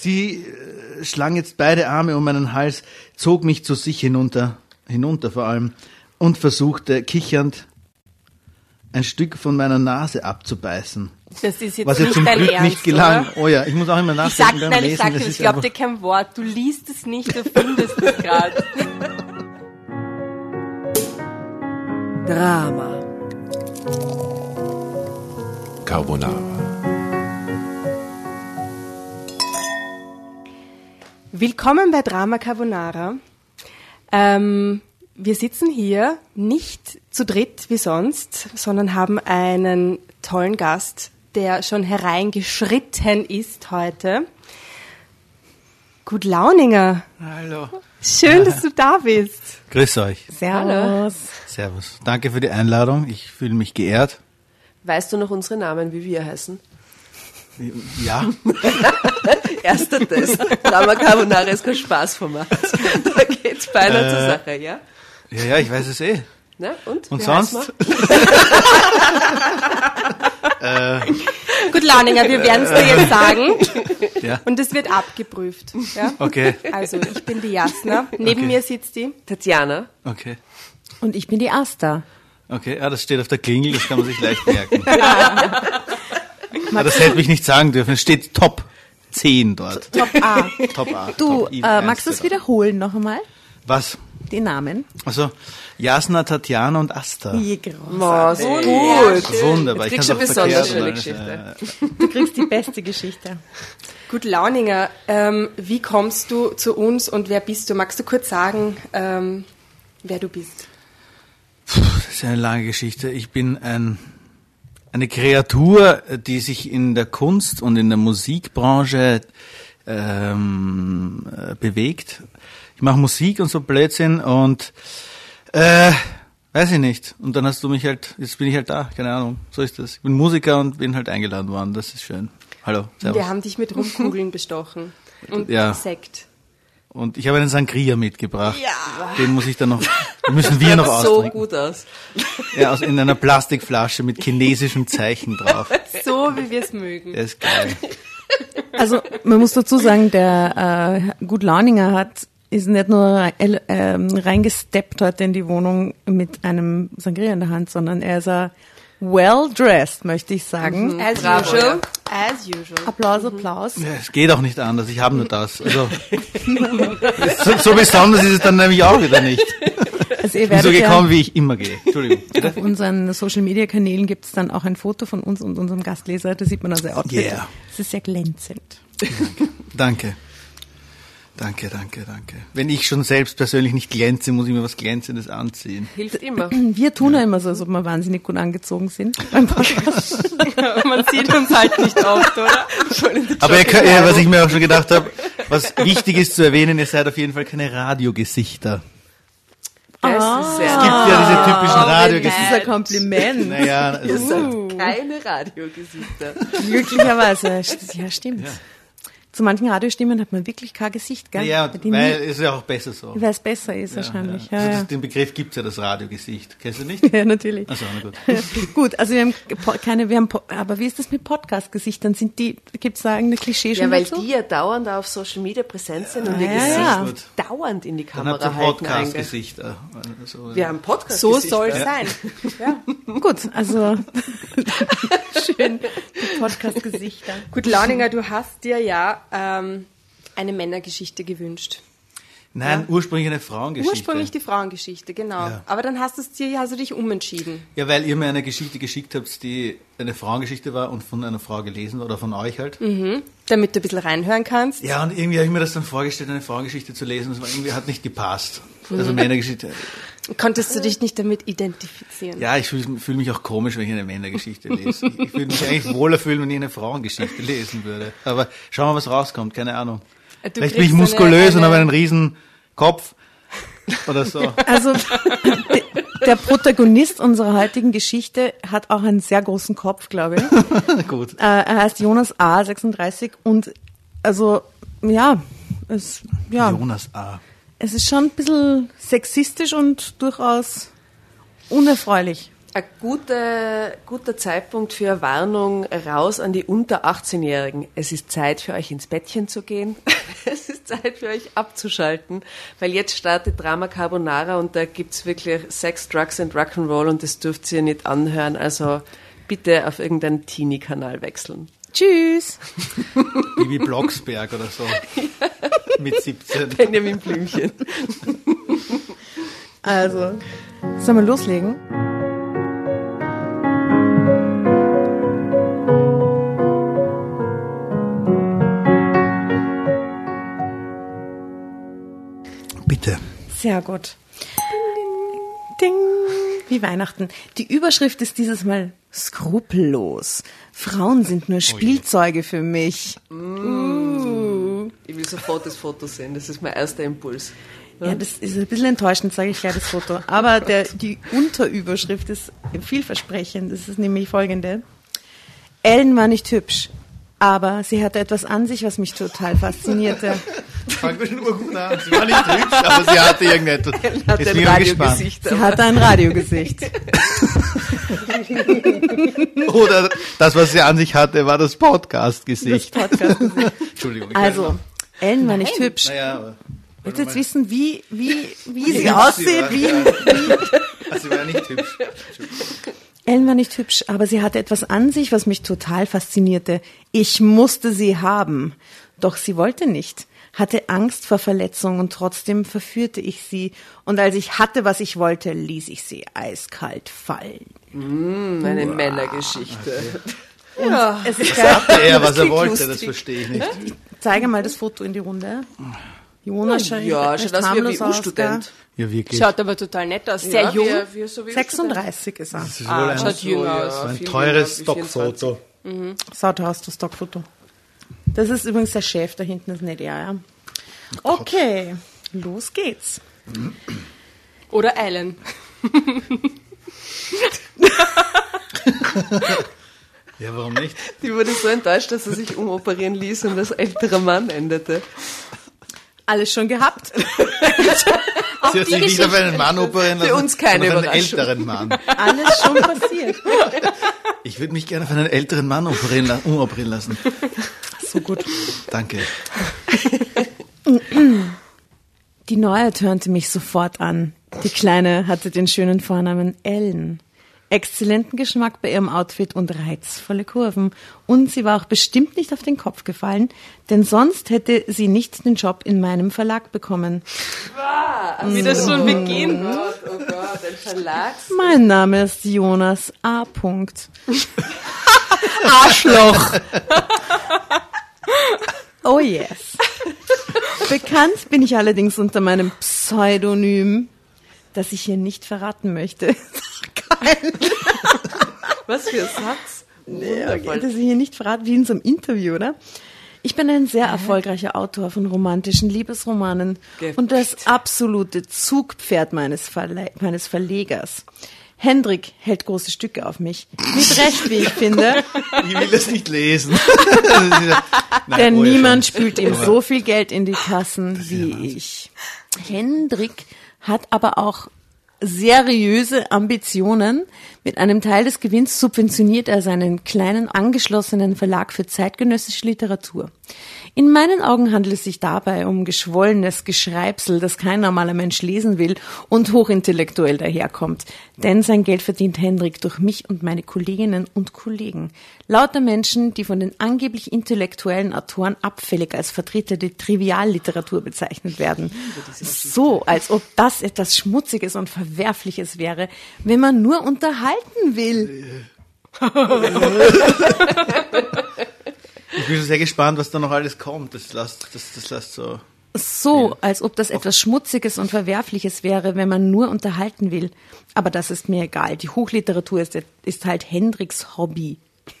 Sie äh, schlang jetzt beide Arme um meinen Hals, zog mich zu sich hinunter, hinunter vor allem, und versuchte kichernd ein Stück von meiner Nase abzubeißen. Das ist jetzt Was nicht zum dein Glück Ernst, nicht gelang. Oder? Oh ja, ich muss auch immer Ich sag, nachdenken nein, ich Lesen. sag das dir, ich glaube dir kein Wort. Du liest es nicht, du findest es gerade. Drama. Carbonara. Willkommen bei Drama Carbonara. Ähm, wir sitzen hier nicht zu dritt wie sonst, sondern haben einen tollen Gast, der schon hereingeschritten ist heute. Gut Launinger. Hallo. Schön, dass du da bist. Grüß euch. Servus. Servus. Danke für die Einladung. Ich fühle mich geehrt. Weißt du noch unsere Namen, wie wir heißen? Ja. Erster Test. Drama Carbonara ist kein Spaßformat. Da geht's beinahe zur Sache, ja? Ja, ja, ich weiß es eh. Na, und? Und Wie sonst? Gut Launinger, wir werden es dir jetzt sagen. Ja. Und es wird abgeprüft. Ja? Okay. Also, ich bin die Jasna. Neben Okay. mir sitzt die. Tatjana. Okay. Und ich bin die Asta. Okay, ja, das steht auf der Klingel, das kann man sich leicht merken. Aber das hätte ich nicht sagen dürfen. Es steht Top 10 dort. Top A. Top A. Du, Top I, äh, magst du es wiederholen noch einmal? Was? Die Namen? Also, Jasna, Tatjana und Asta. Je Oh, so gut. Wunderbar. Jetzt ich kriegst du besonders schöne alles, Geschichte. Du kriegst die beste Geschichte. Gut Launinger, ähm, wie kommst du zu uns und wer bist du? Magst du kurz sagen, ähm, wer du bist? Das ist eine lange Geschichte. Ich bin ein, eine Kreatur, die sich in der Kunst und in der Musikbranche ähm, äh, bewegt. Ich mache Musik und so Blödsinn und äh, weiß ich nicht. Und dann hast du mich halt, jetzt bin ich halt da, keine Ahnung. So ist das. Ich bin Musiker und bin halt eingeladen worden. Das ist schön. Hallo, servus. Wir haben dich mit Rumkugeln bestochen und Ja. Sekt. Und ich habe einen Sangria mitgebracht. Ja. Den muss ich dann noch, den müssen wir noch so austrinken. gut aus. Ja, aus, in einer Plastikflasche mit chinesischen Zeichen drauf. So, wie wir es mögen. Der ist geil. Also man muss dazu sagen, der äh, Gut Launinger hat ist nicht nur äh, ähm, reingesteppt heute in die Wohnung mit einem Sangria in der Hand, sondern er ist ein well dressed, möchte ich sagen. As Bravo, usual. As usual. Applaus, Applaus. Ja, es geht auch nicht anders. Ich habe nur das. Also, so, so besonders ist es dann nämlich auch wieder nicht. Also ihr Ich bin so werdet gekommen, wie ich immer gehe. Entschuldigung. ja, auf unseren Social Media Kanälen gibt es dann auch ein Foto von uns und unserem Gastleser. Da sieht man also Outfit. Yeah. Es ist sehr glänzend. Danke. Danke, danke, danke. Wenn ich schon selbst persönlich nicht glänze, muss ich mir was Glänzendes anziehen. Hilft immer. Wir tun ja immer so, als ob wir wahnsinnig gut angezogen sind beim Podcast. Man sieht uns halt nicht oft, oder? Aber ihr könnt, ja, was ich mir auch schon gedacht habe, was wichtig ist zu erwähnen, ihr seid auf jeden Fall keine Radiogesichter. Das ist sehr Es gibt ja diese typischen Das Radiogesichter. ist ein Kompliment. Naja, Ihr also, seid keine Radiogesichter. Glücklicherweise. Ja, stimmt. Zu manchen Radiostimmen hat man wirklich kein Gesicht, gell? ja, weil ist ja auch besser so. Weil es besser ist wahrscheinlich. Ja, Ja, also ja. das, den Begriff gibt's ja, das Radiogesicht. Kennst du nicht? ja natürlich. Achso, na gut. Gut, also wir haben keine, wir haben, aber wie ist das mit Podcast-Gesichtern? Sind die, gibt's da irgendeine Klischee schon Ja, weil dazu? die ja dauernd auf Social Media präsent sind und ihr Ja, Gesicht ja. Dauernd in die Dann habt Kamera ihr Podcast-Gesichter. Also, Wir haben Podcast. So soll es sein. Gut, also schön, Podcast-Gesichter. Gut, Launinger, du hast dir ja ähm, eine Männergeschichte gewünscht. Nein, ursprünglich eine Frauengeschichte. Ursprünglich die Frauengeschichte, genau. Ja. Aber dann hast, du's dir, hast du dich umentschieden. Ja, weil ihr mir eine Geschichte geschickt habt, die eine Frauengeschichte war und von einer Frau gelesen oder von euch halt. Damit du ein bisschen reinhören kannst. Ja, und irgendwie habe ich mir das dann vorgestellt, eine Frauengeschichte zu lesen. Das war irgendwie hat nicht gepasst. Also Männergeschichte. Konntest du dich nicht damit identifizieren? Ja, ich fühle fühl mich auch komisch, wenn ich eine Männergeschichte lese. Ich, ich würde mich eigentlich wohler fühlen, wenn ich eine Frauengeschichte lesen würde. Aber schauen wir, was rauskommt, keine Ahnung. Du Vielleicht bin ich muskulös eine- und habe eine- einen riesen Kopf oder so. Also de- der Protagonist unserer heutigen Geschichte hat auch einen sehr großen Kopf, glaube ich. Gut. Äh, er heißt Jonas A. 36 und also ja, es, ja, Jonas A. es ist schon ein bisschen sexistisch und durchaus unerfreulich. Ein guter, guter Zeitpunkt für eine Warnung raus an die unter 18-Jährigen. Es ist Zeit für euch ins Bettchen zu gehen. es ist Zeit für euch abzuschalten, weil jetzt startet Drama Carbonara und da gibt's wirklich Sex, Drugs and Rock'n'Roll und das dürft ihr nicht anhören. Also bitte auf irgendeinen Teenie-Kanal wechseln. Tschüss. Bibi Blocksberg oder so. Mit 17. Benjamin Blümchen. Also, sollen wir loslegen? Sehr gut. Ding. Wie Weihnachten. Die Überschrift ist dieses Mal skrupellos. Frauen sind nur Spielzeuge für mich. Ich will sofort das Foto sehen. Das ist mein erster Impuls. Ja, das ist ein bisschen enttäuschend, sage ich gleich das Foto. Aber der, die Unterüberschrift ist vielversprechend. Das ist nämlich folgende. Ellen war nicht hübsch, aber sie hatte etwas an sich, was mich total faszinierte. Fangen wir schon gut an. Sie war nicht hübsch, aber sie hatte irgendetwas. Hat Jetzt ein. Radiogesicht. Sie hatte ein Radiogesicht. Oder das, was sie an sich hatte, war das Das Podcast-Gesicht. Podcast. Entschuldigung. Also, Ellen war nicht hübsch. Naja, aber. Willst du jetzt wissen, wie, wie, wie sie aussieht? war. Wie, Also, sie war nicht hübsch. Ellen war nicht hübsch, aber sie hatte etwas an sich, was mich total faszinierte. Ich musste sie haben. Doch sie wollte nicht, hatte Angst vor Verletzung und trotzdem verführte ich sie. Und als ich hatte, was ich wollte, ließ ich sie eiskalt fallen. Eine Männergeschichte. Ja. Es ist geil. Hatte er, was er wollte, lustig. das verstehe ich nicht. Zeige mal das Foto in die Runde. Jonas schaut Ja, schaut aus wie ein harmlos aus, U-Student. Ja, wirklich. Schaut aber total nett aus. Sehr Ja, jung. wie- wie- so wie gell? ein Student. 36 ist er. Das ist Ah, wohl ein, schaut jünger ja. aus. ein teures Stockfoto. Schaut aus, das Stockfoto. Das ist übrigens der Chef, da hinten ist nicht er, ja. Okay, los geht's. Oder Ellen. Ja, warum nicht? Die wurde so enttäuscht, dass er sich umoperieren ließ und als älterer Mann endete. Alles schon gehabt. Sie hat sich nicht auf einen Mann operieren lassen, Für uns keine auf einen älteren Mann. Alles schon passiert. Ich würde mich gerne auf einen älteren Mann operieren, la umoperieren lassen. So gut. Danke. Die Neue turnte mich sofort an. Die Kleine hatte den schönen Vornamen Ellen. Exzellenten Geschmack bei ihrem Outfit und reizvolle Kurven. Und sie war auch bestimmt nicht auf den Kopf gefallen, denn sonst hätte sie nicht den Job in meinem Verlag bekommen. Wie das schon beginnt. Gott, oh Gott, ein Verlags... Mein Name ist Jonas A. Punkt. Arschloch. Oh yes. Bekannt bin ich allerdings unter meinem Pseudonym, das ich hier nicht verraten möchte. Was für ein Satz. Okay, das ich hier nicht verraten, wie in so einem Interview, oder? Ich bin ein sehr erfolgreicher Autor von romantischen Liebesromanen Gepfft. und das absolute Zugpferd meines, Verle meines Verlegers. Hendrik hält große Stücke auf mich. Mit Recht, wie ich finde, Ich will das nicht lesen. Nein, denn oh niemand schon. spült ihm so viel Geld in die Kassen wie ich. Hendrik hat aber auch seriöse Ambitionen. Mit einem Teil des Gewinns subventioniert er seinen kleinen angeschlossenen Verlag für zeitgenössische Literatur. In meinen Augen handelt es sich dabei um geschwollenes Geschreibsel, das kein normaler Mensch lesen will und hochintellektuell daherkommt. Denn sein Geld verdient Hendrik durch mich und meine Kolleginnen und Kollegen. Lauter Menschen, die von den angeblich intellektuellen Autoren abfällig als Vertreter der Trivialliteratur bezeichnet werden. So, als ob das etwas Schmutziges und Verwerfliches wäre, wenn man nur unterhalten will. Ich bin schon sehr gespannt, was da noch alles kommt. Das lasst, das, das lasst so. So, als ob das etwas Schmutziges und Verwerfliches wäre, wenn man nur unterhalten will. Aber das ist mir egal. Die Hochliteratur ist, ist halt Hendriks Hobby.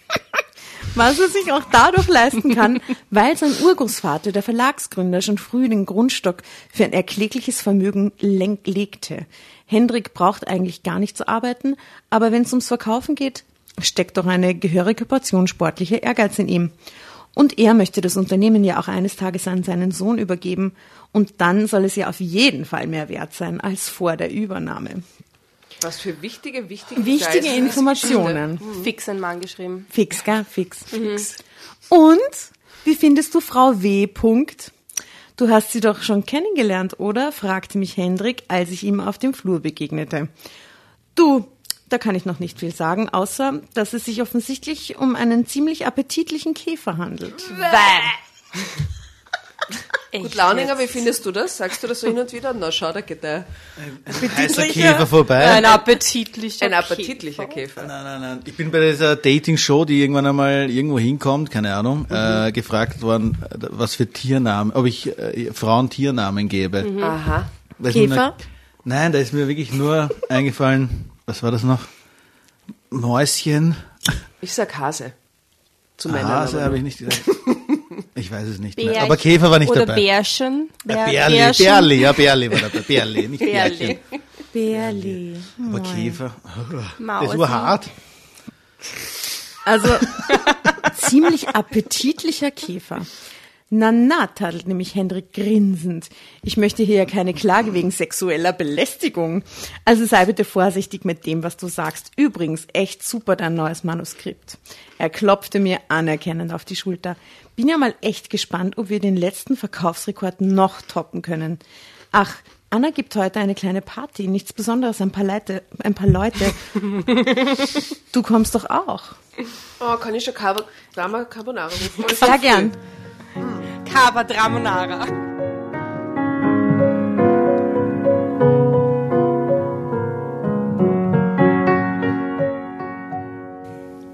Was er sich auch dadurch leisten kann, weil sein Urgroßvater, der Verlagsgründer, schon früh den Grundstock für ein erklägliches Vermögen legte. Hendrik braucht eigentlich gar nicht zu arbeiten, aber wenn es ums Verkaufen geht, steckt doch eine gehörige Portion sportlicher Ehrgeiz in ihm. Und er möchte das Unternehmen ja auch eines Tages an seinen Sohn übergeben und dann soll es ja auf jeden Fall mehr wert sein als vor der Übernahme. Was für wichtige, wichtige Wichtige. Informationen. Fix ein Mann geschrieben. Fix, gell? Fix. Und wie findest du Frau W. Punkt? Du hast sie doch schon kennengelernt, oder? fragte mich Hendrik, als ich ihm auf dem Flur begegnete. Du, da kann ich noch nicht viel sagen, außer dass es sich offensichtlich um einen ziemlich appetitlichen Käfer handelt. Gut, Launinger, wie findest du das? Sagst du das so hin und wieder? Na, schau, da geht der. Heißer Käfer vorbei. Ein appetitlicher Ein appetitlicher Käfer. Nein, nein, nein. Ich bin bei dieser Dating-Show, die irgendwann einmal irgendwo hinkommt, keine Ahnung, äh, gefragt worden, äh, was für Tiernamen, ob ich äh, Frauen Tiernamen gebe. Aha. Da ist mir Käfer? nur- nein, da ist mir wirklich nur eingefallen, was war das noch? Mäuschen. Ich sag Hase. Zu Männern. Hase habe ich nicht gesagt. Ich weiß es nicht mehr. Bärchen Aber Käfer war nicht oder dabei. Bärchen. Ja, Bär- Bärli, Bärchen. Bärli, ja, Bärli war dabei. Bärli, nicht Bärli. Bärchen. Bärli. Aber Käfer. Mausi. Das war hart. Also ziemlich appetitlicher Käfer. Na na, tadelt nämlich Hendrik grinsend. Ich möchte hier ja keine Klage wegen sexueller Belästigung. Also sei bitte vorsichtig mit dem, was du sagst. Übrigens, echt super dein neues Manuskript. Er klopfte mir anerkennend auf die Schulter. Bin ja mal echt gespannt, ob wir den letzten Verkaufsrekord noch toppen können. Ach, Anna gibt heute eine kleine Party. Nichts Besonderes, ein paar Leute. Ein paar Leute. Du kommst doch auch. Oh, kann ich schon Carbo Drama Carbonara rufen? Sehr gern. Dramonara.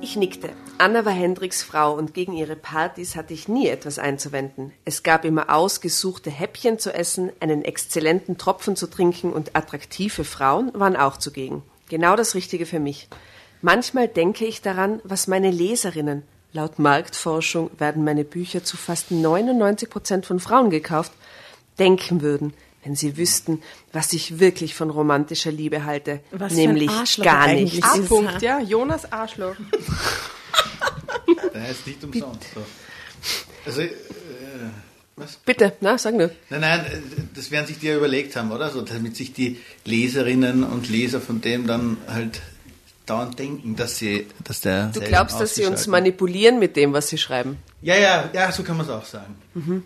Ich nickte. Anna war Hendriks Frau und gegen ihre Partys hatte ich nie etwas einzuwenden. Es gab immer ausgesuchte Häppchen zu essen, einen exzellenten Tropfen zu trinken und attraktive Frauen waren auch zugegen. Genau das Richtige für mich. Manchmal denke ich daran, was meine Leserinnen, laut Marktforschung werden meine Bücher zu fast 99 Prozent von Frauen gekauft, denken würden, wenn sie wüssten, was ich wirklich von romantischer Liebe halte, Was für ein nämlich Arschloch gar ist. A-Punkt, ja. Jonas Arschloch. Der heißt nicht umsonst. So. Also, äh, was? Bitte, na, sag nur. Nein, nein, das werden sich die ja überlegt haben, oder? So, damit sich die Leserinnen und Leser von dem dann halt dauernd denken, dass sie, dass der. Du glaubst, dass sie uns manipulieren mit dem, was sie schreiben? Ja, ja, ja, so kann man es auch sagen. Mhm.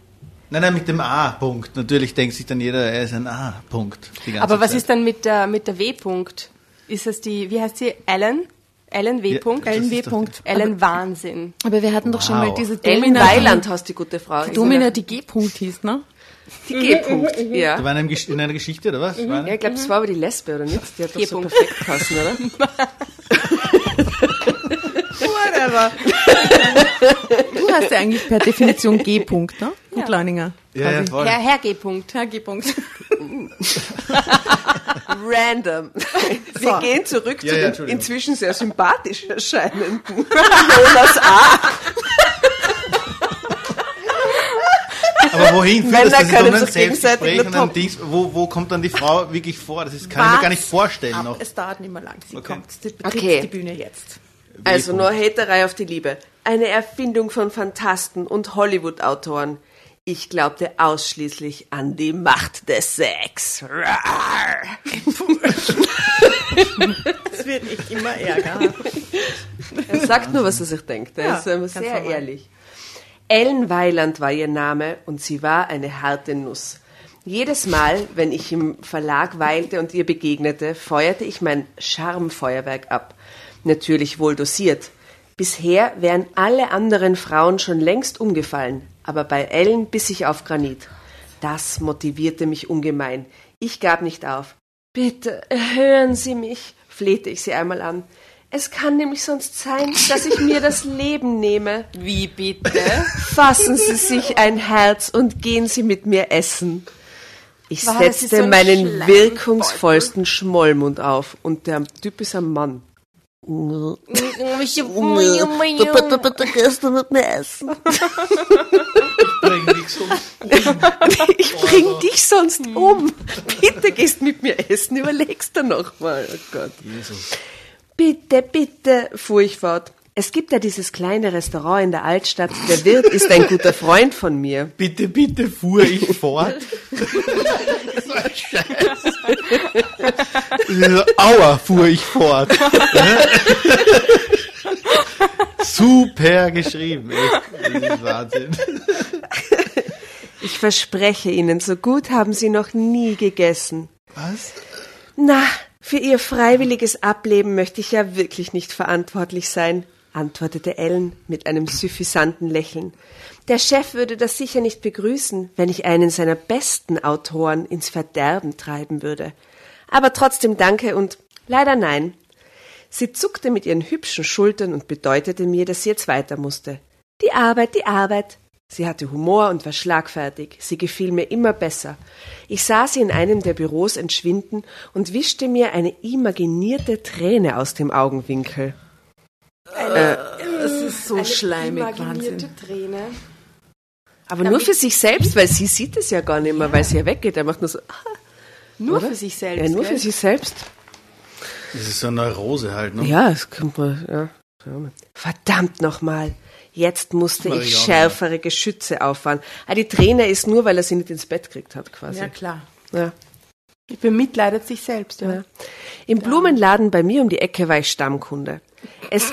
Nein, nein, mit dem A-Punkt. Natürlich denkt sich dann jeder, er ist ein A-Punkt. Aber was Zeit. ist dann mit der, mit der W-Punkt? Ist das die, wie heißt sie? Ellen? Ellen W. Ja, Punkt? das Ellen W. Punkt. Ellen Wahnsinn. Aber wir hatten doch schon Wow. mal diese Ellen Domina, Weiland hast die gute Frau. die, Domina, die G-Punkt hieß, ne? die G-Punkt. Da Ja. war in, in einer Geschichte, oder was? Ja, ich glaube, das war aber die Lesbe, oder nicht? Die hat doch so perfekt passen, oder? Whatever. du hast ja eigentlich per Definition G-Punkt, ne? Gut, Leininger. Ja, ja, voll. Herr, Herr G. Punkt. Herr G-Punkt. Random. Wir gehen zurück Ja, zu ja, den inzwischen sehr sympathisch erscheinenden Jonas A. Aber wohin führt Männer das? Das ist können doch ein sich gegenseitig Selbstgespräch und ein. Dings. Wo, wo kommt dann die Frau wirklich vor? Das ist, kann ich mir gar nicht vorstellen noch. Es dauert nicht mehr lang. Sie Okay. kommt. Sie betritt Okay. die Bühne jetzt. Also nur Haterei auf die Liebe. Eine Erfindung von Fantasten und Hollywood-Autoren. Ich glaubte ausschließlich an die Macht des Sex. Es wird nicht immer ärger. Er sagt nur, was er sich denkt. Er Ja, ist ähm, sehr normal. ehrlich. Ellen Weiland war ihr Name und sie war eine harte Nuss. Jedes Mal, wenn ich im Verlag weilte und ihr begegnete, feuerte ich mein Charmfeuerwerk ab. Natürlich wohl dosiert. Bisher wären alle anderen Frauen schon längst umgefallen, aber bei Ellen biss ich auf Granit. Das motivierte mich ungemein. Ich gab nicht auf. Bitte, hören Sie mich, flehte ich sie einmal an. Es kann nämlich sonst sein, dass ich mir das Leben nehme. Wie bitte? Fassen Sie sich ein Herz und gehen Sie mit mir essen. Ich ist setzte so ein meinen wirkungsvollsten Schmollmund auf und der Typ ist ein Mann. Bitte, bitte gehst du mit mir essen. Bring um. Ich bring dich sonst um. Bitte gehst mit mir essen, überlegst du noch mal. Oh Gott. Bitte, bitte, fuhr ich fort. Es gibt ja dieses kleine Restaurant in der Altstadt. Der Wirt ist ein guter Freund von mir. Bitte, bitte fuhr ich fort. das war scheiße. Aua, fuhr ich fort. Super geschrieben, echt. Das ist Wahnsinn. Ich verspreche Ihnen, so gut haben Sie noch nie gegessen. Was? Na, für Ihr freiwilliges Ableben möchte ich ja wirklich nicht verantwortlich sein, antwortete Ellen mit einem suffisanten Lächeln. Der Chef würde das sicher nicht begrüßen, wenn ich einen seiner besten Autoren ins Verderben treiben würde. Aber trotzdem danke und leider nein. Sie zuckte mit ihren hübschen Schultern und bedeutete mir, dass sie jetzt weiter musste. Die Arbeit, die Arbeit. Sie hatte Humor und war schlagfertig. Sie gefiel mir immer besser. Ich sah sie in einem der Büros entschwinden und wischte mir eine imaginierte Träne aus dem Augenwinkel. Das ist so schleimig, imaginierte Wahnsinn. Träne. Aber nur für sich selbst, weil sie sieht es ja gar nicht mehr, weil sie ja weggeht. Er macht nur so, ah, Nur Oder? für sich selbst. ja, nur gell? für sich selbst. Das ist so eine Neurose halt, ne? Ja, das kommt mal, ja. Verdammt nochmal. Jetzt musste ich ich auch schärfere Geschütze auffahren. Ah, die Träne ist nur, weil er sie nicht ins Bett gekriegt hat, quasi. Ja, klar. Ja. Bemitleidet sich selbst, ja. Ja. Im Blumenladen bei mir um die Ecke war ich Stammkunde. Es,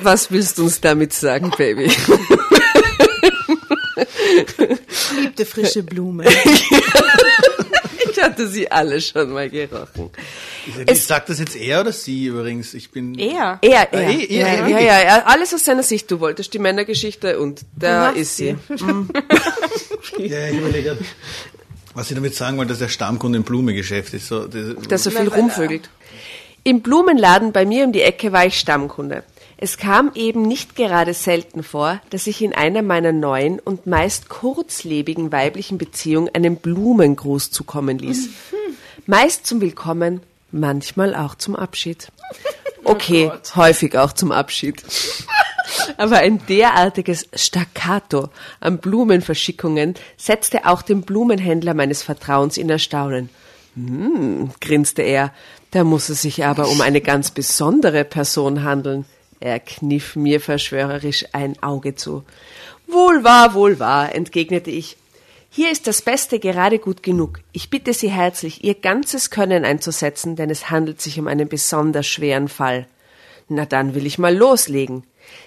was willst du uns damit sagen, Baby? Liebte frische Blume. Ich hatte sie alle schon mal gerochen. Ich sag das jetzt er oder sie übrigens? Ich bin. Er. Er, er. Ah, eh, er, ja, er, ja, wirklich? ja, ja, alles aus seiner Sicht. Du wolltest die Männergeschichte und da ist sie. Ja, ich überlege, was ich damit sagen wollte, dass der Stammkunde im Blumengeschäft ist. So, das, dass er viel rumvögelt. Im Blumenladen bei mir um die Ecke war ich Stammkunde. Es kam eben nicht gerade selten vor, dass ich in einer meiner neuen und meist kurzlebigen weiblichen Beziehungen einen Blumengruß zukommen ließ. Meist zum Willkommen, manchmal auch zum Abschied. Okay, häufig auch zum Abschied. Aber ein derartiges Staccato an Blumenverschickungen setzte auch den Blumenhändler meines Vertrauens in Erstaunen. Hm, grinste er, da muss es sich aber um eine ganz besondere Person handeln. Er kniff mir verschwörerisch ein Auge zu. Wohl wahr, wohl wahr, entgegnete ich. Hier ist das Beste gerade gut genug. Ich bitte Sie herzlich, Ihr ganzes Können einzusetzen, denn es handelt sich um einen besonders schweren Fall. Na dann will ich mal loslegen.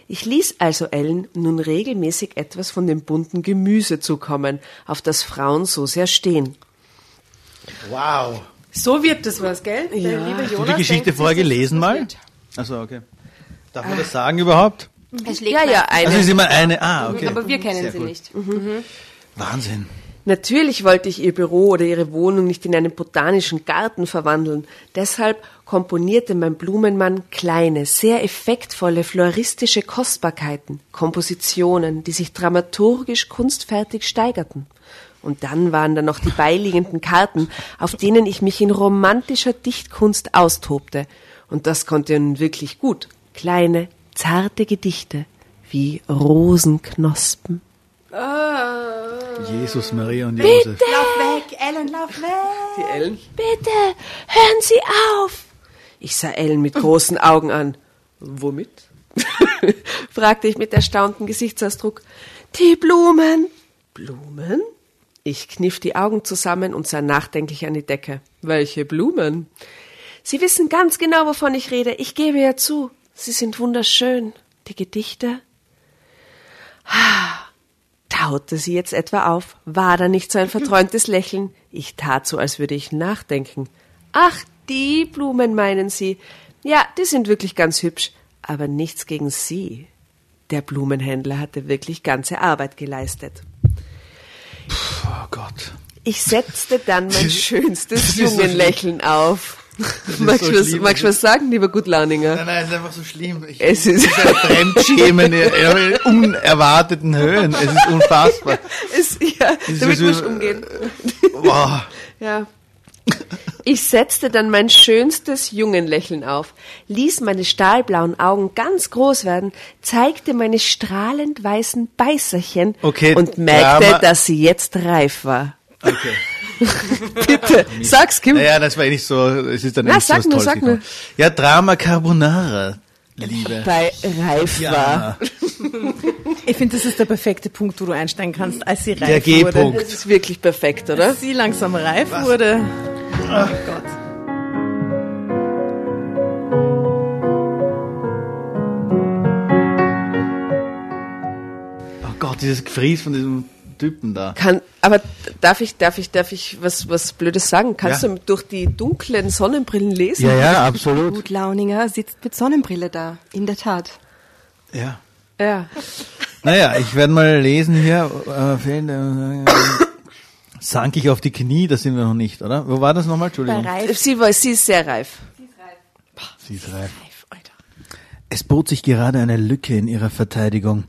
Ich ließ also Ellen nun regelmäßig etwas von dem bunten Gemüse zukommen, auf das Frauen so sehr stehen. wow. So wird das was, gell? Der Ja. liebe Hast du Jonas die Geschichte vorher gelesen mal? Achso, okay. Darf man das sagen überhaupt? Es schlägt Ja, ja, eine. Also ist immer eine. Ah, okay. Aber wir kennen Sehr sie gut. nicht. Wahnsinn. Natürlich wollte ich ihr Büro oder ihre Wohnung nicht in einen botanischen Garten verwandeln. Deshalb komponierte mein Blumenmann kleine, sehr effektvolle floristische Kostbarkeiten, Kompositionen, die sich dramaturgisch kunstfertig steigerten. Und dann waren da noch die beiliegenden Karten, auf denen ich mich in romantischer Dichtkunst austobte. Und das konnte er nun wirklich gut. Kleine, zarte Gedichte wie Rosenknospen. Jesus, Maria und Josef. Lauf weg, Ellen, lauf weg. Die Ellen. Bitte, hören Sie auf. Ich sah Ellen mit großen Augen an. Womit? fragte ich mit erstauntem Gesichtsausdruck. Die Blumen. Blumen? Ich kniff die Augen zusammen und sah nachdenklich an die Decke. Welche Blumen? Sie wissen ganz genau, wovon ich rede. Ich gebe ja zu. Sie sind wunderschön. Die Gedichte? Taute sie jetzt etwa auf? War da nicht so ein verträumtes Lächeln? Ich tat so, als würde ich nachdenken. Ach, die Blumen meinen Sie? Ja, die sind wirklich ganz hübsch, aber nichts gegen Sie. Der Blumenhändler hatte wirklich ganze Arbeit geleistet. Oh Gott. Ich setzte dann mein schönstes. Jungenlächeln auf. Ist Magst so du was, magst du was sagen, lieber Gutlauninger? Nein, nein, es ist einfach so schlimm. Ich, Es ist- es ein Fremdschämen in in unerwarteten Höhen. Es ist unfassbar. Es, ja, ist damit so- muss ich umgehen. Boah. Ja. Ich setzte dann mein schönstes Jungenlächeln auf, ließ meine stahlblauen Augen ganz groß werden, zeigte meine strahlend weißen Beißerchen Okay, und merkte, Drama- dass sie jetzt reif war. Okay. Bitte, sag's, Kim. Naja, das war eh nicht so, es ist dann Na, eh nicht sag so nur, sag gekommen. nur. Ja, Drama Carbonara, Liebe. Bei Reif ja. war. Ich finde, das ist der perfekte Punkt, wo du einsteigen kannst, als sie reif der wurde. Punkt. Das ist wirklich perfekt, oder? Als sie langsam reif Was? wurde. Ah. Oh Gott. oh Gott. dieses Gefries von diesem Typen da. Kann, aber darf ich, darf ich, darf ich was, was Blödes sagen? Kannst Ja. du durch die dunklen Sonnenbrillen lesen? Ja, ja, absolut. Gut Launinger sitzt mit Sonnenbrille da, in der Tat. Ja. Ja. Naja, ich werde mal lesen hier. Äh, äh, sank ich auf die Knie, das sind wir noch nicht, oder? Wo war das nochmal? Entschuldigung. Reif. Sie, war, sie ist sehr reif. Sie ist reif. Alter. Es bot sich gerade eine Lücke in ihrer Verteidigung,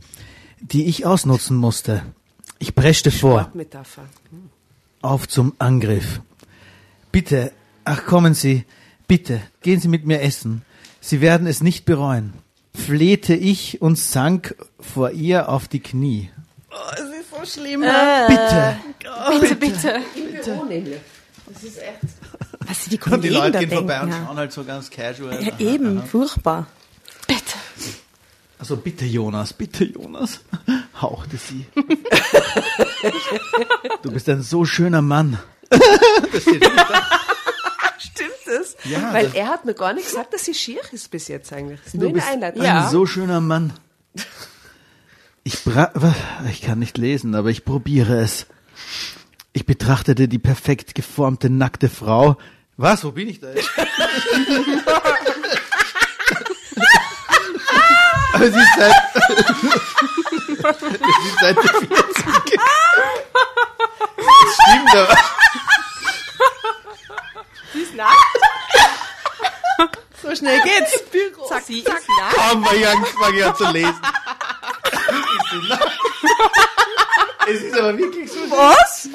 die ich ausnutzen musste. Ich preschte vor. Metapher. Auf zum Angriff. Bitte, ach kommen Sie, bitte, gehen Sie mit mir essen. Sie werden es nicht bereuen. Flehte ich und sank vor ihr auf die Knie. Oh, es ist so schlimm. Bitte. Bitte, bitte. Was die Und Kollegen die Leute da gehen denken. vorbei und ja. schauen halt so ganz casual. ja, eben, furchtbar. Bitte. Also bitte Jonas, bitte Jonas, hauchte sie. du bist ein so schöner Mann. Das steht nicht da. Stimmt das? Ja, Weil das- er hat mir gar nicht gesagt, dass sie schier ist bis jetzt eigentlich. Das ist nur Du bist Einleitung. ein so schöner Mann. Ich, bra ich kann nicht lesen, aber ich probiere es. Ich betrachtete die perfekt geformte, nackte Frau. Was? Wo bin ich da jetzt? aber sie ist seit... sie ist seit der 40. Das stimmt aber. So schnell geht's. Zack, sie ist nackt. Kaum war ich angefangen an zu lesen. es ist aber wirklich so. Was?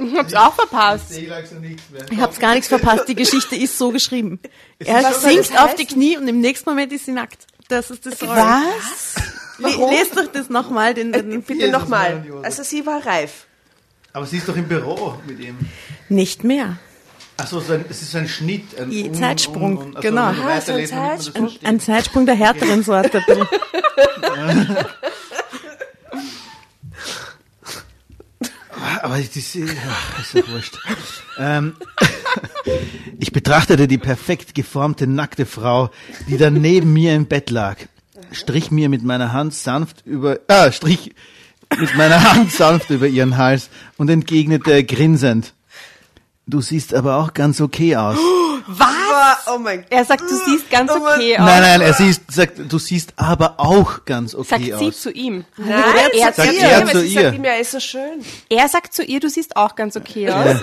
Ich hab's auch verpasst. Ich langsam nichts mehr. Ich hab's gar nichts verpasst. Die Geschichte ist so geschrieben. Er ist sinkt auf die Knie und im nächsten Moment ist sie nackt. Das ist das Story. Was? Le lest doch das nochmal, den, den Bitte Jesus, nochmal. Also sie war reif. Aber sie ist doch im Büro mit ihm. Nicht mehr. Achso, so ein, es ist so ein Schnitt. Ein Un- Zeitsprung, Un- Un- genau. wenn du Ah, so ein Zeitsprung. versteht. Ein Zeitsprung der härteren Sorte. bitte. Aber das ist, ach, ist ja wurscht. ähm, ich betrachtete die perfekt geformte, nackte Frau, die da neben mir im Bett lag, strich mir mit meiner Hand sanft über, ah, strich mit meiner Hand sanft über ihren Hals und entgegnete grinsend. Du siehst aber auch ganz okay aus. Was? Oh mein Er sagt, du siehst ganz okay aus. Nein, nein, er siehst, sagt, du siehst aber auch ganz Sagt okay sie aus. zu ihm. Nein, er, Sagt sagt er zu sie ihr. sagt ihm er ist so schön. er sagt zu ihr, du siehst auch ganz okay aus.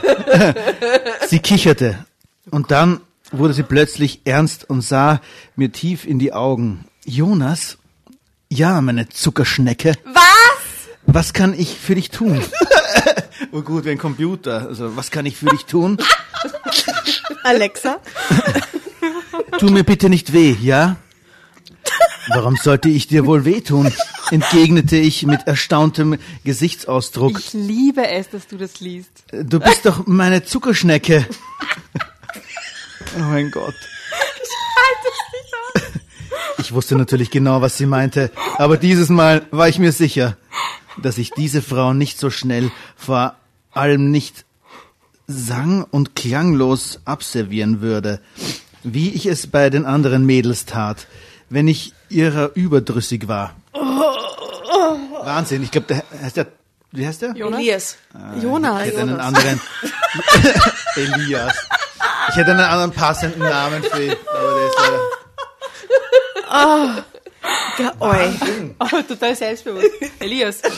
Sie kicherte. Und dann wurde sie plötzlich ernst und sah mir tief in die Augen. Jonas? Ja, meine Zuckerschnecke. Was? Was kann ich für dich tun? oh gut, wie ein Computer. Also, was kann ich für dich tun? Alexa. Tu mir bitte nicht weh, ja? Warum sollte ich dir wohl wehtun? entgegnete ich mit erstauntem Gesichtsausdruck. Ich liebe es, dass du das liest. Du bist doch meine Zuckerschnecke. Oh mein Gott. Ich wusste natürlich genau, was sie meinte, aber dieses Mal war ich mir sicher, dass ich diese Frau nicht so schnell, vor allem nicht sang- und klanglos abservieren würde, wie ich es bei den anderen Mädels tat, wenn ich ihrer überdrüssig war. Wahnsinn, ich glaube, der heißt der, wie heißt der? Elias. Jonas. Ich hätte einen anderen. Elias. Ich hätte einen anderen passenden Namen für ihn, aber der ist leider. Ja, oi. Oh, total selbstbewusst. Elias.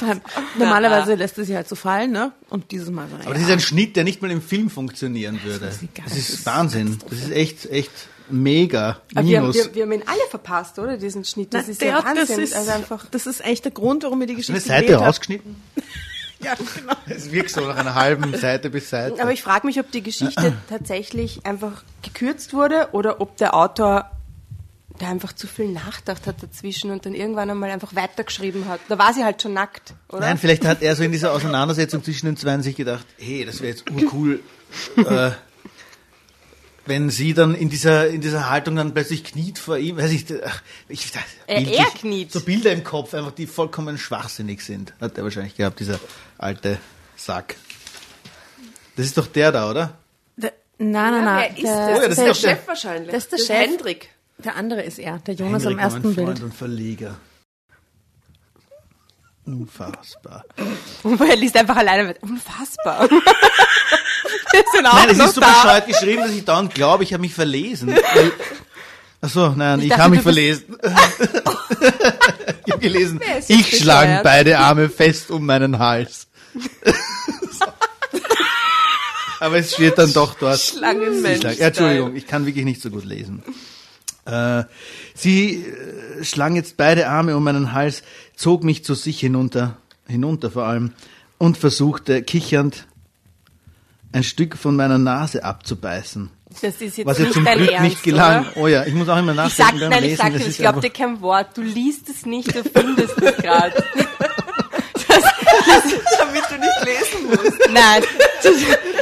Allem, Normalerweise lässt er sich halt so fallen, ne? Und dieses Mal so, Aber das ist ein Schnitt, der nicht mal im Film funktionieren würde. egal. Das ist Wahnsinn. Das ist echt, echt mega. Aber wir, haben- Minus. wir, wir haben ihn alle verpasst, oder? Diesen Schnitt. Das Na, ist der- ja Wahnsinn. Das ist, also einfach. das ist echt der Grund, warum wir die Eine Geschichte Seite gewählt haben. rausgeschnitten. Ja, genau. Es wirkt so nach einer halben Seite bis Seite. Aber ich frage mich, ob die Geschichte tatsächlich einfach gekürzt wurde oder ob der Autor da einfach zu viel nachgedacht hat dazwischen und dann irgendwann einmal einfach weitergeschrieben hat. Da war sie halt schon nackt, oder? Nein, vielleicht hat er so in dieser Auseinandersetzung zwischen den zwei sich gedacht, hey, das wäre jetzt urcool, äh, wenn sie dann in dieser, in dieser Haltung dann plötzlich kniet vor ihm, weiß ich, ach, ich Äh, bildlich- er kniet. So Bilder im Kopf, einfach die vollkommen schwachsinnig sind, hat er wahrscheinlich gehabt, dieser alte Sack. Das ist doch der da, oder? Der, nein, nein, Ja, nein. wer ist der, das? Oh ja, das der ist doch der- Chef wahrscheinlich. das ist der das Chef. Hendrik. Der andere ist er, der Jonas Henrik am war mein ersten Freund Bild. und Verleger. Unfassbar. Und er liest einfach alleine mit. Unfassbar. Sind auch Nein, es ist so da. bescheuert geschrieben, dass ich dann glaube, ich habe mich verlesen. Weil- Ach so, nein, ich, dachte, habe mich verlesen. ich habe gelesen, ich schlang bescheuert? beide Arme fest um meinen Hals. Aber es steht dann doch dort. Schlangenmensch. Ja, Entschuldigung, ich kann wirklich nicht so gut lesen. Äh, sie äh, schlang jetzt beide Arme um meinen Hals, zog mich zu sich hinunter, hinunter vor allem, und versuchte kichernd ein Stück von meiner Nase abzubeißen. Das ist jetzt Was nicht zum dein Glück Ernst, nicht gelang. Oder? Oh ja, ich muss auch immer Ich nachdenken sag, beim nein, ich sag ich ist glaub einfach- dir kein Wort. Du liest es nicht, du findest es gerade. Damit du nicht lesen musst. Nein,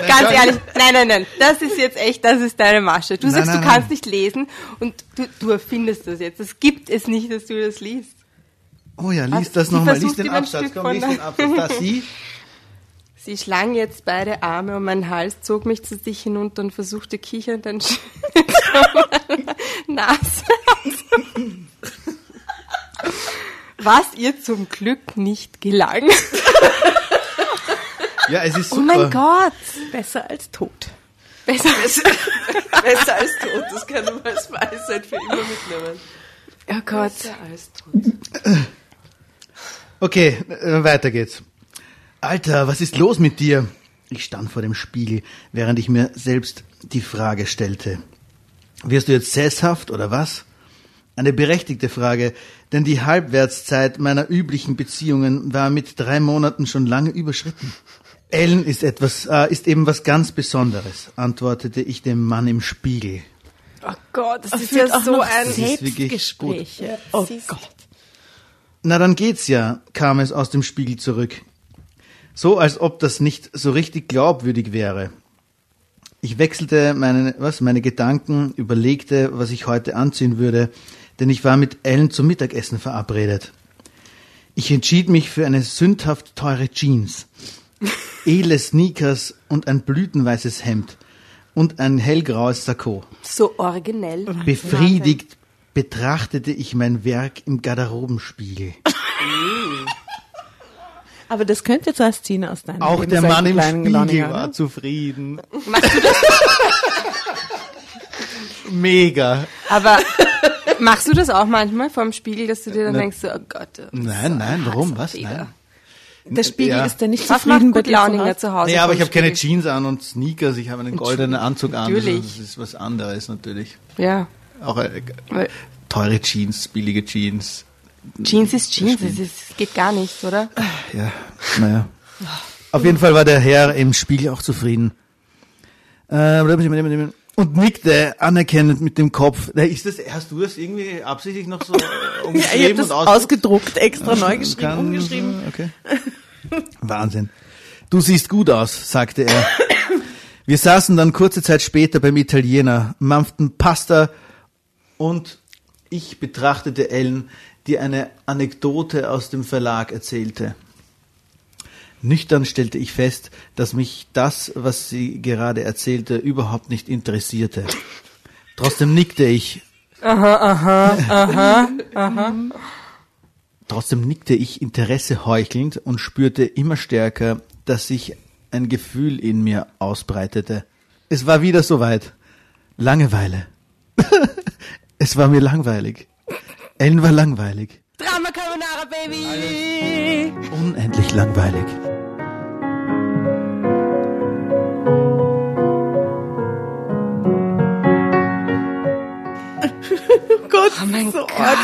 ganz ehrlich, nein, nein, nein, das ist jetzt echt, das ist deine Masche. Du Nein, sagst, nein, du kannst nein. nicht lesen und du, du erfindest das jetzt. Es gibt es nicht, dass du das liest. Oh ja, lies Also, das nochmal, lies versucht den Absatz, komm, von lies der- den Absatz. Da, sie, Sie schlang jetzt beide Arme um meinen Hals, zog mich zu sich hinunter und versuchte kichernd ein von meiner Nase. Was ihr zum Glück nicht gelang. ja, es ist super. Oh mein Gott. Besser als tot. Besser Besser als tot, das kann man als Weisheit für immer mitnehmen. Oh Gott. Besser als tot. Okay, äh, weiter geht's. Alter, was ist los mit dir? Ich stand vor dem Spiegel, während ich mir selbst die Frage stellte. Wirst du jetzt sesshaft oder was? Eine berechtigte Frage, denn die Halbwertszeit meiner üblichen Beziehungen war mit drei Monaten schon lange überschritten. Ellen ist etwas, äh, ist eben was ganz Besonderes, antwortete ich dem Mann im Spiegel. Oh Gott, das ist Führt ja auch so ein... ist wirklich Selbstgespräche. Oh Gott. Na, dann geht's ja, kam es aus dem Spiegel zurück. So, als ob das nicht so richtig glaubwürdig wäre. Ich wechselte meine, was, meine Gedanken, überlegte, was ich heute anziehen würde, denn ich war mit Ellen zum Mittagessen verabredet. Ich entschied mich für eine sündhaft teure Jeans, edle Sneakers und ein blütenweißes Hemd und ein hellgraues Sakko. So originell. Befriedigt betrachtete ich mein Werk im Garderobenspiegel. Aber das könnte jetzt als Szene aus deinem Auch Leben der Mann im Spiegel Gloniger, war ne? zufrieden. Machst du das? Mega. Aber machst du das auch manchmal vorm Spiegel, dass du dir dann Na- denkst, so, oh Gott. Nein, nein, warum? Was? Nein. Der Spiegel Ja. ist der nicht Was zufrieden gut dir zu Hause? Nee, aber ich habe keine? Jeans an und Sneakers, ich habe einen goldenen Anzug an. Natürlich. Das ist was anderes natürlich. Ja. Auch äh, teure Jeans, billige Jeans. Jeans ist Jeans, ist, das geht gar nicht, oder? Ja, naja. Auf jeden Fall war der Herr im Spiegel auch zufrieden. Äh, Und nickte anerkennend mit dem Kopf. Ist das, hast du das irgendwie absichtlich noch so äh, Ja, ich habe umgeschrieben das und ausgedruckt? ausgedruckt, extra neu geschrieben, Kann- umgeschrieben. Okay. Wahnsinn. Du siehst gut aus, sagte er. Wir saßen dann kurze Zeit später beim Italiener, mampften Pasta und ich betrachtete Ellen, die eine Anekdote aus dem Verlag erzählte. Nüchtern stellte ich fest, dass mich das, was sie gerade erzählte, überhaupt nicht interessierte. Trotzdem nickte ich. Trotzdem nickte ich Interesse heuchelnd und spürte immer stärker, dass sich ein Gefühl in mir ausbreitete. Es war wieder soweit. Langeweile. es war mir langweilig. Ellen war langweilig. Drama Carbonara, Baby! Unendlich langweilig. Oh Gott, Oh mein so Gott.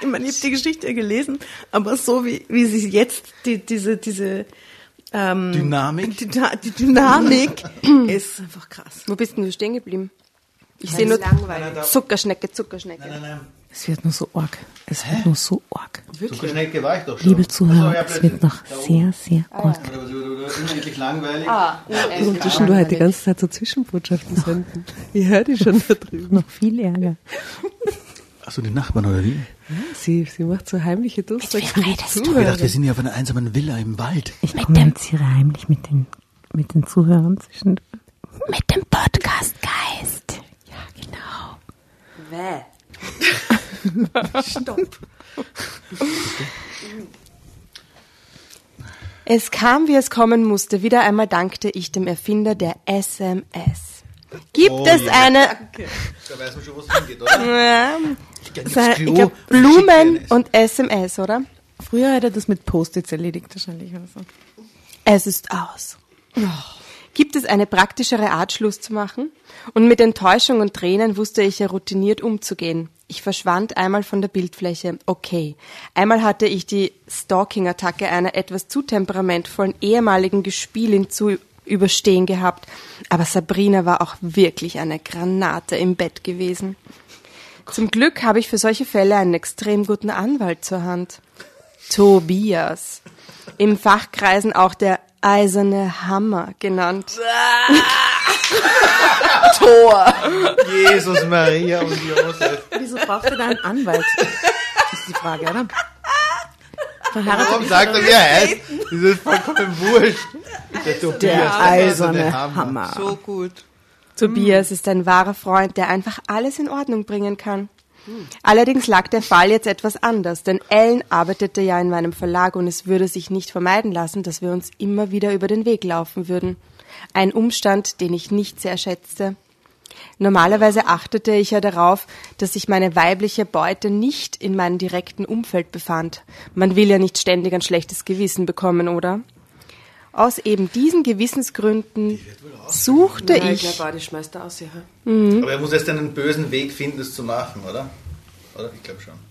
Ich meine, ich habe die Geschichte ja gelesen, aber so wie, wie sie jetzt die, diese, diese ähm, Dynamik? Die, die Dynamik ist einfach krass. Wo bist denn du stehen geblieben? Ich sehe nur langweilig. Zuckerschnecke, Zuckerschnecke. Nein, nein. Es wird nur so arg. Es wird nur so arg. Zuckerschnecke war ich doch schon. Liebe Zuhörer, so, ja, es wird noch sehr, sehr arg. Unendlich langweilig. Und zwischendurch die ganze Zeit so Zwischenbotschaften senden. Ich höre die schon da drüben. Noch viel ärger. Achso, die Nachbarn oder wie? Sie, sie macht so heimliche Durchsagen. wem redest du? Ich hab gedacht, wir sind hier auf einer einsamen Villa im Wald. Ich kommuniziere heimlich mit den, mit den Zuhörern zwischendurch. Mit dem Podcast-Geist. Ja, genau. Wäh. Stopp. Es kam, wie es kommen musste. Wieder einmal dankte ich dem Erfinder der SMS. Gibt Oh es ja. eine Da weiß man schon, wo es hingeht, oder? ja, Ich geh so, aufs ich Klo, glaub, schick Blumen und SMS, oder? Früher hat er das mit Post-its erledigt wahrscheinlich oder so. Es ist aus. Gibt es eine praktischere Art, Schluss zu machen? Und mit Enttäuschung und Tränen wusste ich ja routiniert umzugehen. Ich verschwand einmal von der Bildfläche. Okay. Einmal hatte ich die Stalking-Attacke einer etwas zu temperamentvollen ehemaligen Gespielin zu überstehen gehabt. Aber Sabrina war auch wirklich eine Granate im Bett gewesen. Zum Glück habe ich für solche Fälle einen extrem guten Anwalt zur Hand. Tobias. Im Fachkreisen auch der eiserne Hammer genannt. Tor. Jesus, Maria und Josef. Wieso braucht er da einen Anwalt? Ist die Frage, oder? Verheiratet Warum sagt er, wie er heißt? Das ist vollkommen wurscht. Der Tobias, der eiserne Hammer. So gut. Tobias ist ein wahrer Freund, der einfach alles in Ordnung bringen kann. Allerdings lag der Fall jetzt etwas anders, denn Ellen arbeitete ja in meinem Verlag und es würde sich nicht vermeiden lassen, dass wir uns immer wieder über den Weg laufen würden. Ein Umstand, den ich nicht sehr schätzte. Normalerweise achtete ich ja darauf, dass sich meine weibliche Beute nicht in meinem direkten Umfeld befand. Man will ja nicht ständig ein schlechtes Gewissen bekommen, oder? Aus eben diesen Gewissensgründen suchte Ja, ich ich glaube, die schmeißt er aus, ja. Aber er muss erst einen bösen Weg finden, das zu machen, oder? Oder? Ich glaube schon.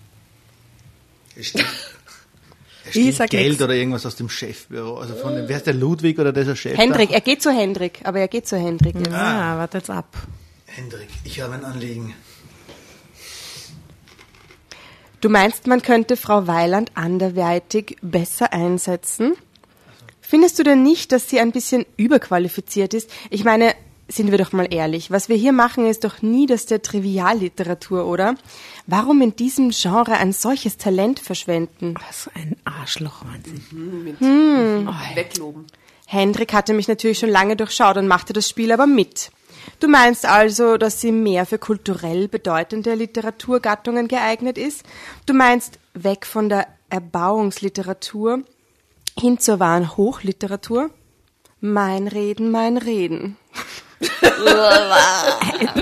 Er stiehlt, er Ich stiehlt sag Geld nix. oder irgendwas aus dem Chefbüro. Also von dem, wer ist der Ludwig oder dieser Chef? Hendrik, er geht zu Hendrik, aber er geht zu Hendrik. jetzt. Ah, warte jetzt ab. Da? Hendrik, ich habe ein Anliegen. Du meinst, man könnte Frau Weiland anderweitig besser einsetzen? Findest du denn nicht, dass sie ein bisschen überqualifiziert ist? Ich meine, sind wir doch mal ehrlich, was wir hier machen, ist doch nie das der Trivialliteratur, oder? Warum in diesem Genre ein solches Talent verschwenden? Was ein Arschloch, Wahnsinn. Mit Hm. Wegloben. Hendrik hatte mich natürlich schon lange durchschaut und machte das Spiel aber mit. Du meinst also, dass sie mehr für kulturell bedeutende Literaturgattungen geeignet ist? Du meinst weg von der Erbauungsliteratur hin zur wahren Hochliteratur? Mein Reden, mein Reden.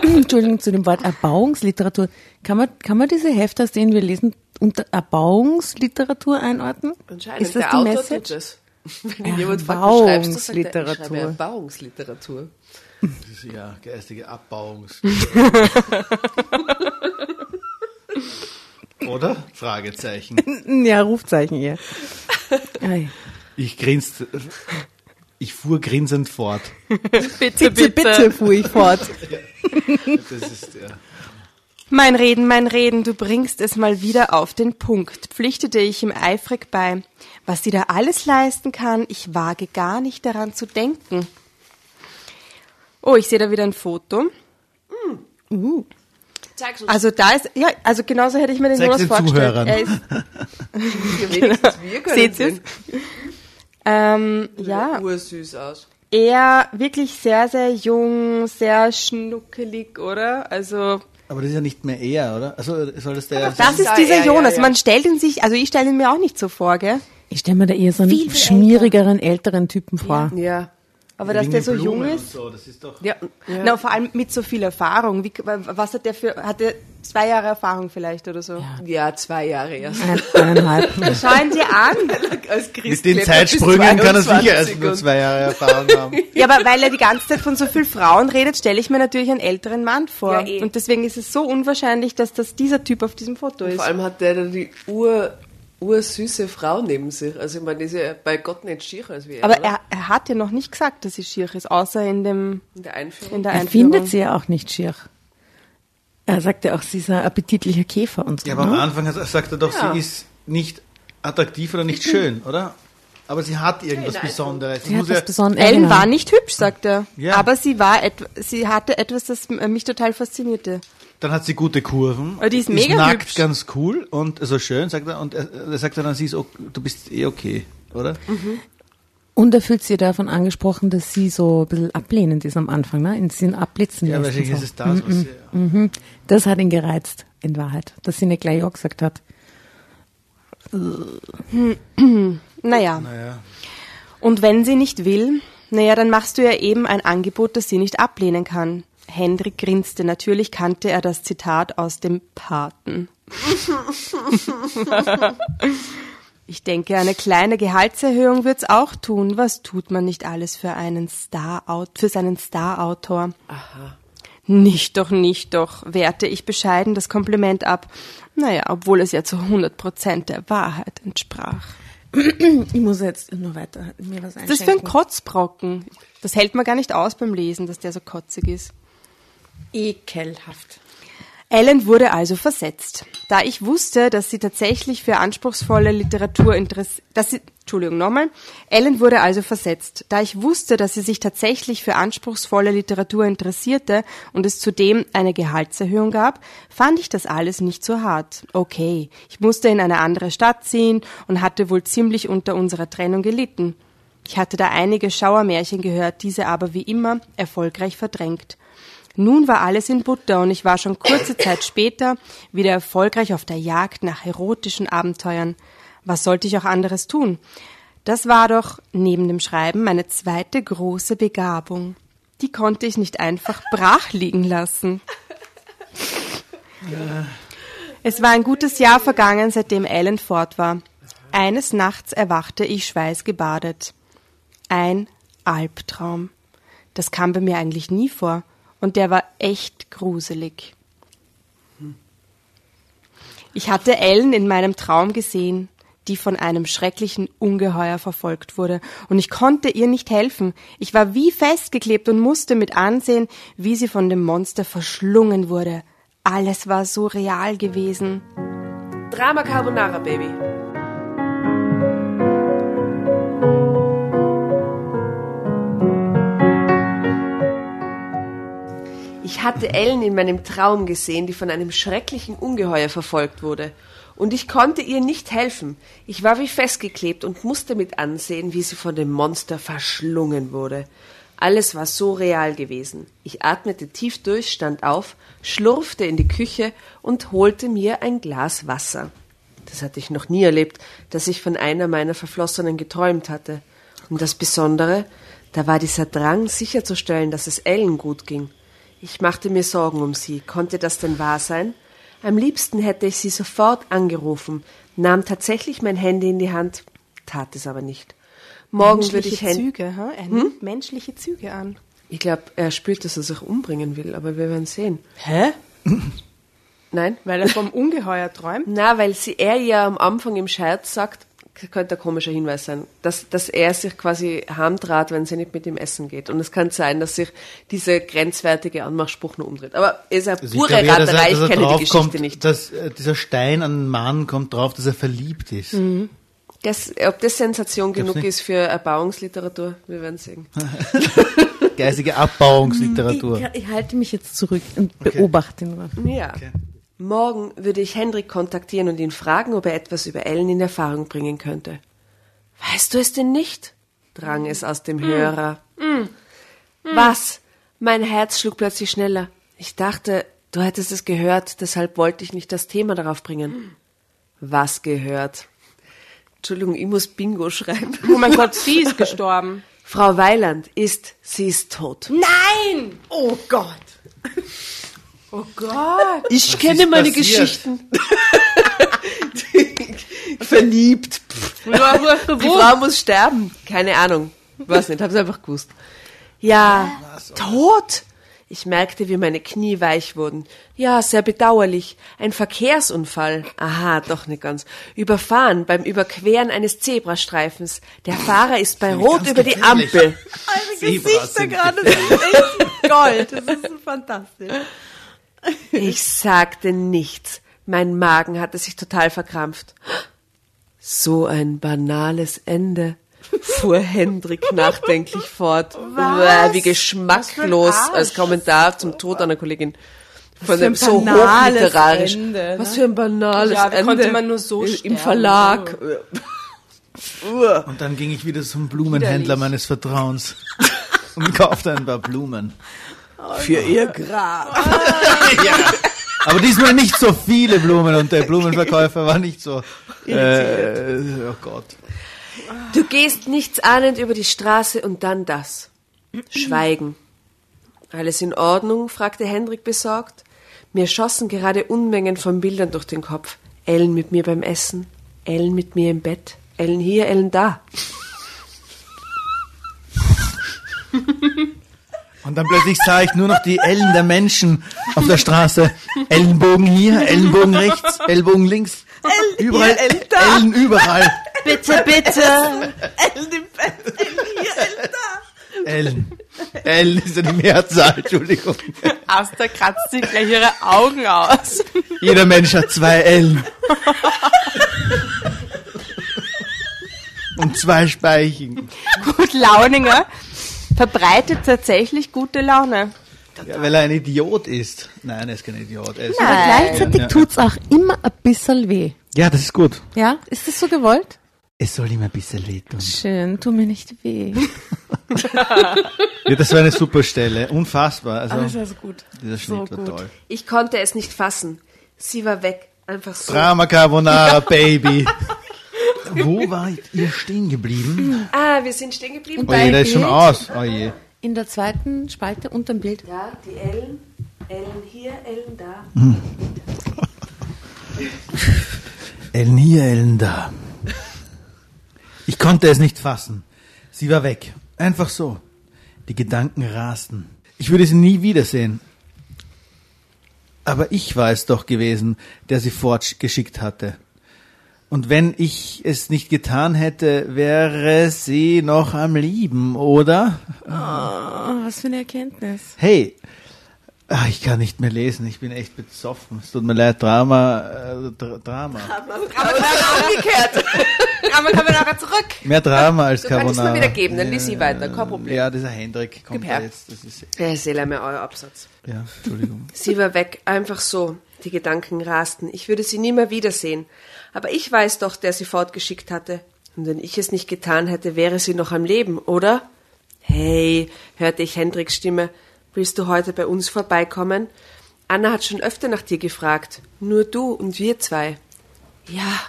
Entschuldigung, zu dem Wort Erbauungsliteratur. Kann man, kann man diese Hefte, aus denen wir lesen, unter Erbauungsliteratur einordnen? Anscheinend. Ist das der die Autor Message? tut das. Wenn ihn jemand fragt, was schreibst du, sagt er, ich schreibe Erbauungsliteratur. Erbauungsliteratur. Das ist ja geistige Abbauungs. oder? Fragezeichen. Ja, Rufzeichen hier. Ei. Ich grinste. Ich fuhr grinsend fort. Bitte, Bitte, bitte, fuhr ich fort. Das ist ja. Mein Reden, mein Reden, du bringst es mal wieder auf den Punkt, pflichtete ich ihm eifrig bei. Was sie da alles leisten kann, ich wage gar nicht daran zu denken. Oh, ich sehe da wieder ein Foto. Uh. Zeig's uns. Also da ist, ja, also genauso hätte ich mir den Zeig's Jonas den vorgestellt. Zuhörern. Er ist, können Seht sehen. Ähm, ja, Ja. Ursüß aus. er wirklich sehr, sehr jung, sehr schnuckelig, oder? Also, Aber das ist ja nicht mehr er, oder? Also soll das der. das ist ja dieser er, ja, Jonas. ja. Man stellt ihn sich, also ich stelle ihn mir auch nicht so vor, gell? Ich stelle mir da eher so einen Viel, viel schmierigeren, älteren Typen vor. Ja. Aber dass der so Blumen jung ist. So, das ist doch. Ja. ja. Na, vor allem mit so viel Erfahrung. Wie, was hat der für, hat der zwei Jahre Erfahrung vielleicht oder so? ja, zwei Jahre erst. Ein, eineinhalb. Schau ihn dir an. Als Mit den Zeitsprüngen kann er sicher 22 erst nur zwei Jahre Erfahrung haben. Ja, aber weil er die ganze Zeit von so vielen Frauen redet, stelle ich mir natürlich einen älteren Mann vor. Ja, eh. Und deswegen ist es so unwahrscheinlich, dass das dieser Typ auf diesem Foto ist. Vor allem hat der da die ur, ursüße Frau neben sich. Also ich meine, die ist ja bei Gott nicht schier als wir. Aber er, er hat ja noch nicht gesagt, dass sie schier ist, außer in dem in der Einführung. in der Er Einführung. findet sie ja auch nicht schier. Er sagt ja auch, sie ist ein appetitlicher Käfer und so. Ja, aber am ne? Anfang hat- sagt er doch, Ja. sie ist nicht attraktiv oder nicht schön, oder? Aber sie hat irgendwas Ja, nein. Besonderes. Sie Sie hat ja, was Besonderes. Ellen war nicht hübsch, sagt er. Ja. Aber sie war sie hatte etwas, das mich total faszinierte. Dann hat sie gute Kurven. Aber die ist mega nackt hübsch. ganz cool und so schön, sagt er. Und er, er sagt dann, sie ist, ok- du bist eh okay, oder? Und er fühlt sich davon angesprochen, dass sie so ein bisschen ablehnend ist am Anfang, ne? In sie abblitzen Ja, wahrscheinlich so. ist es das, was sie, Mhm. Das hat ihn gereizt, in Wahrheit, dass sie nicht gleich ja gesagt hat. Naja. naja. Und wenn sie nicht will, naja, dann machst du ihr eben ein Angebot, das sie nicht ablehnen kann. Hendrik grinste. Natürlich kannte er das Zitat aus dem Paten. ich denke, eine kleine Gehaltserhöhung wird's auch tun. Was tut man nicht alles für einen Star für seinen Starautor? Aha. Nicht doch, nicht doch, wehrte ich bescheiden das Kompliment ab. Naja, obwohl es ja zu 100 Prozent der Wahrheit entsprach. Ich muss jetzt noch weiter mir was einschenken. Das ist für ein Kotzbrocken. Das hält man gar nicht aus beim Lesen, dass der so kotzig ist. Ekelhaft. Ellen wurde also versetzt. Da ich wusste, dass sie tatsächlich für anspruchsvolle Literatur interessiert, Entschuldigung, nochmal. Ellen wurde also versetzt. Da ich wusste, dass sie sich tatsächlich für anspruchsvolle Literatur interessierte und es zudem eine Gehaltserhöhung gab, fand ich das alles nicht so hart. Okay, ich musste in eine andere Stadt ziehen und hatte wohl ziemlich unter unserer Trennung gelitten. Ich hatte da einige Schauermärchen gehört, diese aber wie immer erfolgreich verdrängt. Nun war alles in Butter und ich war schon kurze Zeit später wieder erfolgreich auf der Jagd nach erotischen Abenteuern. Was sollte ich auch anderes tun? Das war doch neben dem Schreiben meine zweite große Begabung. Die konnte ich nicht einfach brach liegen lassen. Es war ein gutes Jahr vergangen, seitdem Ellen fort war. Eines Nachts erwachte ich schweißgebadet. Ein Albtraum. Das kam bei mir eigentlich nie vor. Und der war echt gruselig. Ich hatte Ellen in meinem Traum gesehen, die von einem schrecklichen Ungeheuer verfolgt wurde, und ich konnte ihr nicht helfen. Ich war wie festgeklebt und musste mit ansehen, wie sie von dem Monster verschlungen wurde. Alles war so real gewesen. Drama Carbonara, Baby. Ich hatte Ellen in meinem Traum gesehen, die von einem schrecklichen Ungeheuer verfolgt wurde. Und ich konnte ihr nicht helfen. Ich war wie festgeklebt und musste mit ansehen, wie sie von dem Monster verschlungen wurde. Alles war so real gewesen. Ich atmete tief durch, stand auf, schlurfte in die Küche und holte mir ein Glas Wasser. Das hatte ich noch nie erlebt, dass ich von einer meiner Verflossenen geträumt hatte. Und das Besondere, da war dieser Drang, sicherzustellen, dass es Ellen gut ging. Ich machte mir Sorgen um sie. Konnte das denn wahr sein? Am liebsten hätte ich sie sofort angerufen, nahm tatsächlich mein Handy in die Hand, tat es aber nicht. Morgen würde ich. Züge, ha? Er nimmt menschliche Züge an. Ich glaube, er spürt, dass er sich umbringen will, aber wir werden sehen. Hä? Nein? Weil er vom Ungeheuer träumt? Na, weil sie er ja am Anfang im Scherz sagt, könnte ein komischer Hinweis sein, dass, dass er sich quasi harmtrat, wenn sie nicht mit ihm essen geht. Und es kann sein, dass sich dieser grenzwertige Anmachspruch nur umdreht. Aber es ist eine Also ich pure glaube er, Raterei, ich kenne die Geschichte kommt, nicht. Dass äh, dieser Stein an den Mann kommt drauf, dass er verliebt ist. Mhm. Das, ob das Sensation genug nicht. ist für Erbauungsliteratur, wir werden sehen. Geistige Abbauungsliteratur. Ich, ich halte mich jetzt zurück und beobachte nur. Ja. Morgen würde ich Hendrik kontaktieren und ihn fragen, ob er etwas über Ellen in Erfahrung bringen könnte. Weißt du es denn nicht? drang es aus dem Hörer. Was? Mein Herz schlug plötzlich schneller. Ich dachte, du hättest es gehört, deshalb wollte ich nicht das Thema darauf bringen. Was gehört? Entschuldigung, ich muss Bingo schreiben. Oh mein Gott, sie ist gestorben. Frau Weiland ist, sie ist tot. Nein! Oh Gott. Oh Gott! Ich kenne ist meine passiert? Geschichten. Verliebt. Die Frau muss sterben. Keine Ahnung. Weiß nicht, hab's einfach gewusst. Ja, tot. Ich merkte, wie meine Knie weich wurden. Ja, sehr bedauerlich. Ein Verkehrsunfall. Aha, doch nicht ganz. Überfahren beim Überqueren eines Zebrastreifens. Der Fahrer ist bei Rot über die. Ampel. Zebras sind gerade, das ist echt Gold. Das ist fantastisch. Ich sagte nichts. Mein Magen hatte sich total verkrampft. So ein banales Ende, fuhr Hendrik nachdenklich fort. Was? Wie geschmacklos als Kommentar zum Tod einer Kollegin. Von für ein dem so banales hochliterarisch. Ende, ne? Was für ein banales Ja, Ende. konnte man nur so Im sterben? Verlag. Und dann ging ich wieder zum Blumenhändler meines Vertrauens und kaufte ein paar Blumen. Für ihr Grab. ja. Aber diesmal nicht so viele Blumen und der Blumenverkäufer war nicht so. Äh, oh Gott. Du gehst nichts ahnend über die Straße und dann das. Schweigen. Alles in Ordnung? fragte Hendrik besorgt. Mir schossen gerade Unmengen von Bildern durch den Kopf. Ellen mit mir beim Essen, Ellen mit mir im Bett, Ellen hier, Ellen da. Und dann plötzlich sah ich nur noch die Ellen der Menschen auf der Straße. Ellenbogen hier, Ellenbogen rechts, Ellbogen links. Ellen überall, hier, Ellen da. Ellen überall. Bitte, bitte. Ellen im Bett, Ellen hier, Ellen da. Ellen. Ellen ist ja die Mehrzahl, Entschuldigung. Asta kratzt sich gleich ihre Augen aus. Jeder Mensch hat zwei Ellen. Und zwei Speichen. Gut Launinger verbreitet tatsächlich gute Laune. Ja, weil er ein Idiot ist. Nein, er ist kein Idiot. Er ist Aber gleichzeitig Ja. tut's auch immer ein bisschen weh. ja, das ist gut. Ja? Ist das so gewollt? Es soll ihm ein bisschen wehtun. Schön, tu mir nicht weh. Ja, das war eine super Stelle. Unfassbar. Also, Alles ist gut. dieser Schnitt so war gut. toll. Ich konnte es nicht fassen. Sie war weg. Einfach so. Drama Carbonara, Baby. Wo war ihr stehen geblieben? Ah, wir sind stehen geblieben. Oh je, der ist schon Bild? aus. Oh je. In der zweiten Spalte unterm Bild. Ja, die Ellen. Ellen hier, Ellen da. Ellen hier, Ellen da. Ich konnte es nicht fassen. Sie war weg. Einfach so. Die Gedanken rasten. Ich würde sie nie wiedersehen. Aber ich war es doch gewesen, der sie fortgeschickt hatte. Und wenn ich es nicht getan hätte, wäre sie noch am Lieben, oder? Oh, was für eine Erkenntnis. Hey, ah, ich kann nicht mehr lesen, ich bin echt besoffen. Es tut mir leid, Drama, äh, Dr Drama. Umgekehrt. Aber kommen wir nachher zurück. Mehr Drama als Du kannst es Carbonara. mir wieder geben, dann lies sie weiter, kein Problem. Ja, dieser Hendrik kommt Gib her. jetzt. Das ist, Ja, Seele mir euer Absatz. ja, Entschuldigung. Sie war weg, einfach so. Die Gedanken rasten. Ich würde sie nie mehr wiedersehen. Aber ich weiß doch, der sie fortgeschickt hatte. Und wenn ich es nicht getan hätte, wäre sie noch am Leben, oder? Hey, hörte ich Hendriks Stimme. Willst du heute bei uns vorbeikommen? Anna hat schon öfter nach dir gefragt. Nur du und wir zwei. Ja,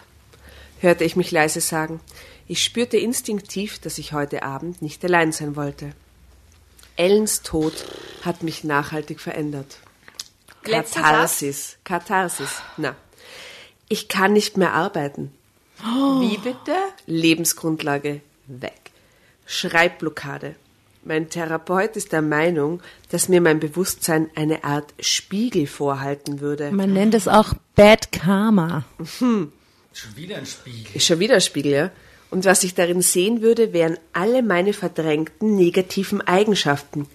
hörte ich mich leise sagen. Ich spürte instinktiv, dass ich heute Abend nicht allein sein wollte. Ellens Tod hat mich nachhaltig verändert. Katharsis. Katharsis. Na. Ich kann nicht mehr arbeiten. Wie bitte? Lebensgrundlage weg. Schreibblockade. Mein Therapeut ist der Meinung, dass mir mein Bewusstsein eine Art Spiegel vorhalten würde. Man nennt es auch Bad Karma. Schon wieder ein Spiegel. Ist schon wieder ein Spiegel, ja? Und was ich darin sehen würde, wären alle meine verdrängten negativen Eigenschaften.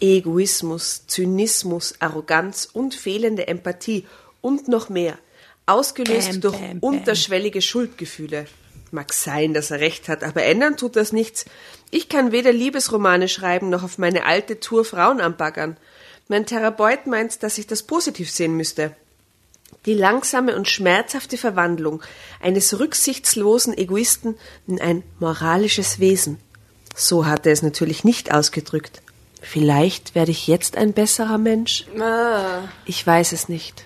Egoismus, Zynismus, Arroganz und fehlende Empathie und noch mehr. Ausgelöst Bam, durch bam, bam. unterschwellige Schuldgefühle. Mag sein, dass er recht hat, aber ändern tut das nichts. Ich kann weder Liebesromane schreiben noch auf meine alte Tour Frauen anbaggern. Mein Therapeut meint, dass ich das positiv sehen müsste. Die langsame und schmerzhafte Verwandlung eines rücksichtslosen Egoisten in ein moralisches Wesen. So hat er es natürlich nicht ausgedrückt. Vielleicht werde ich jetzt ein besserer Mensch? Ah, Ich weiß es nicht.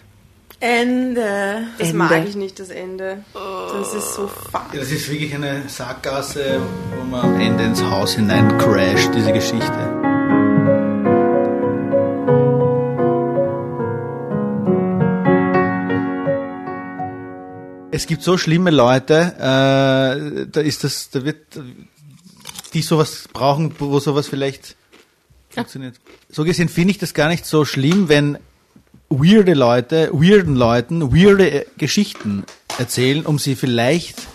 Ende. das Ende. mag ich nicht, das Ende. Das ist so fuck. Ja, das ist wirklich eine Sackgasse, wo man am Ende ins Haus hinein crasht, diese Geschichte. Es gibt so schlimme Leute, äh, da ist das, da wird, die sowas brauchen, wo sowas vielleicht funktioniert. So gesehen finde ich das gar nicht so schlimm, wenn weirde Leute, weirden Leuten weirde äh, Geschichten erzählen, um sie vielleicht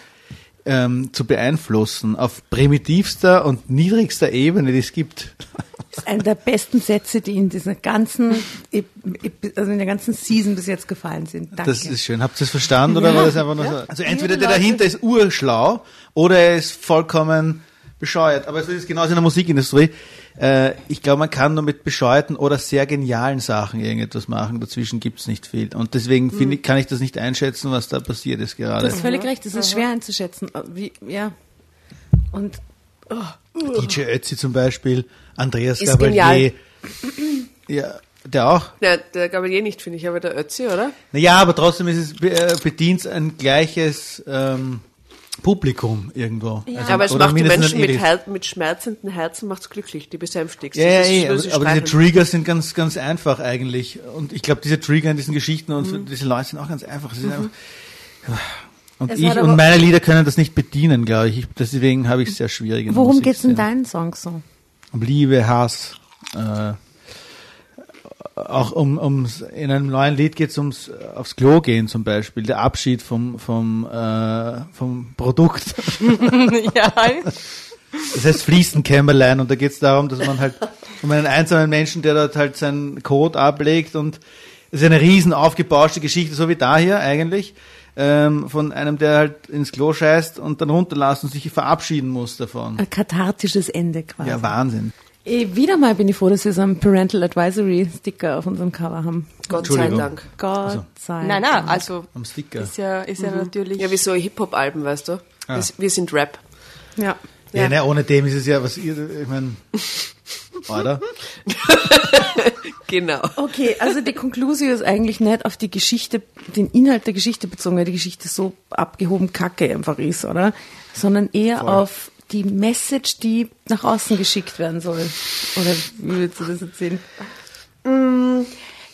ähm, zu beeinflussen auf primitivster und niedrigster Ebene, die es gibt. Das ist einer der besten Sätze, die in dieser ganzen, also in der ganzen Season bis jetzt gefallen sind. Danke. Das ist schön. Habt ihr es verstanden oder war das einfach nur so? Also entweder der dahinter ist urschlau oder er ist vollkommen bescheuert. Aber es ist genauso in der Musikindustrie. Äh, ich glaube, man kann nur mit bescheuerten oder sehr genialen Sachen irgendetwas machen. Dazwischen gibt's nicht viel. Und deswegen finde ich, kann ich das nicht einschätzen, was da passiert ist gerade. Du hast völlig recht, es ist schwer einzuschätzen. Wie, ja, Und DJ Ötzi zum Beispiel, Andreas Ist Gabalier. Ja, der auch. Na, der Gabalier nicht, finde ich, aber der Ötzi, oder? Naja, aber trotzdem ist es, äh, bedient ein gleiches ähm, Publikum irgendwo. Also, aber es macht die Menschen mit. Her mit schmerzenden Herzen macht's glücklich, die besänftigst. Ja, ja, ist eh, aber, aber diese. Trigger sind ganz, ganz einfach eigentlich. Und ich glaube, diese Trigger in diesen Geschichten und Mhm. diese Leute sind auch ganz einfach. Sind einfach und Es ich und meine Lieder können das nicht bedienen, glaube ich. ich. Deswegen habe ich es sehr schwierig. worum Musik geht's in deinen Songs so? Um Liebe, Hass. Äh, auch um, ums, in einem neuen Lied geht es ums aufs Klo gehen zum Beispiel, der Abschied vom, vom, äh, vom Produkt. ja. Das heißt Fliesenkämmerlein und da geht es darum, dass man halt um einen einsamen Menschen, der dort halt seinen Code ablegt und es ist eine riesen aufgebauschte Geschichte, so wie da hier eigentlich, ähm, von einem, der halt ins Klo scheißt und dann runterlässt und sich verabschieden muss davon. Ein kathartisches Ende quasi. Ja, Wahnsinn. Eh, wieder mal bin ich froh, dass wir so einen Parental Advisory Sticker auf unserem Cover haben. Gott sei. Dank. Gott sei Nein, nein, also Am Sticker. ist ja, ist ja natürlich. Ja, wie so Hip-Hop-Alben, weißt du? Ah. Wir, wir sind Rap. Ja. Ja, Ja. ne, ohne dem ist es ja, was ihr, ich meine, oder? Genau. Okay, also die Conclusio ist eigentlich nicht auf die Geschichte, den Inhalt der Geschichte bezogen, weil die Geschichte so abgehoben kacke einfach ist, oder? Sondern eher Voll. auf die Message, die nach außen geschickt werden soll. Oder wie würdest du das erzählen?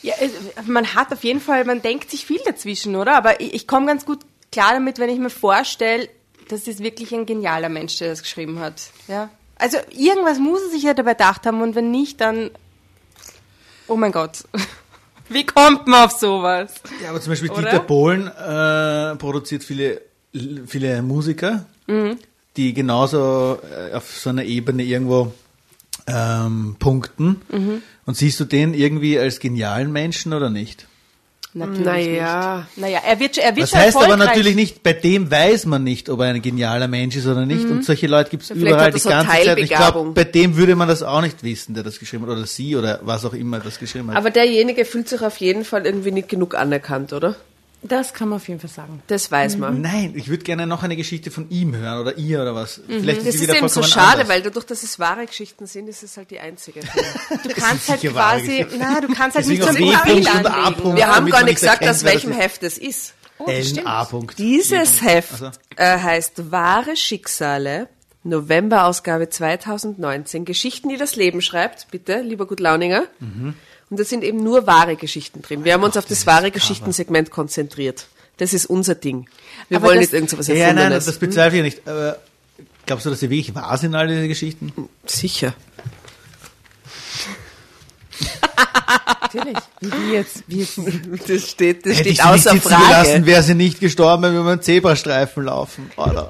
Ja, es- man hat auf jeden Fall, man denkt sich viel dazwischen, oder? Aber ich, ich komme ganz gut klar damit, wenn ich mir vorstelle, das ist wirklich ein genialer Mensch, der das geschrieben hat. Ja. Also irgendwas muss er sich ja dabei gedacht haben und wenn nicht, dann oh mein Gott. Wie kommt man auf sowas? Ja, aber zum Beispiel Oder? Dieter Bohlen äh, produziert viele, viele Musiker, die genauso äh, auf so einer Ebene irgendwo ähm, punkten. Und siehst du den irgendwie als genialen Menschen oder nicht? Natürlich Naja. nicht. Naja, er wird, er wird Das heißt aber natürlich nicht, bei dem weiß man nicht, ob er ein genialer Mensch ist oder nicht. Und solche Leute gibt es überall er die so ganze Zeit. Ich glaube, bei dem würde man das auch nicht wissen, der das geschrieben hat. Oder sie oder was auch immer das geschrieben hat. Aber derjenige fühlt sich auf jeden Fall irgendwie nicht genug anerkannt, oder? Das kann man auf jeden Fall sagen. Das weiß man. Nein, ich würde gerne noch eine Geschichte von ihm hören oder ihr oder was. Vielleicht Das ist sie ist wieder eben so vollkommen schade, anders. weil dadurch, dass es wahre Geschichten sind, ist es halt die einzige. Du kannst halt sicher wahre quasi, Geschichte. na, du kannst halt nicht so auch viel W-Punkt und anlegen. A-Punkt. Wir haben damit gar man nicht nicht gesagt, erkennt, aus wer das welchem ist. Heft es ist. Ellen A. Punkt. Dieses Heft Also. äh, heißt Wahre Schicksale, November-Ausgabe 2019. Geschichten, die das Leben schreibt, bitte, lieber Gutlauninger. Und da sind eben nur wahre Geschichten drin. Wir haben uns auf das wahre Geschichtensegment konzentriert. Das ist unser Ding. Wir Aber wollen das- nicht irgendwas Ja, ja, nein, das bezweifle ich nicht. Aber glaubst du, dass sie wirklich wahr sind, all diese Geschichten? Sicher. Natürlich. Wie die jetzt, wie jetzt. Das steht, das Hätte ich steht nicht außer sitzen gelassen, Frage. wäre sie nicht gestorben, wenn wir über einen Zebrastreifen laufen. Oder?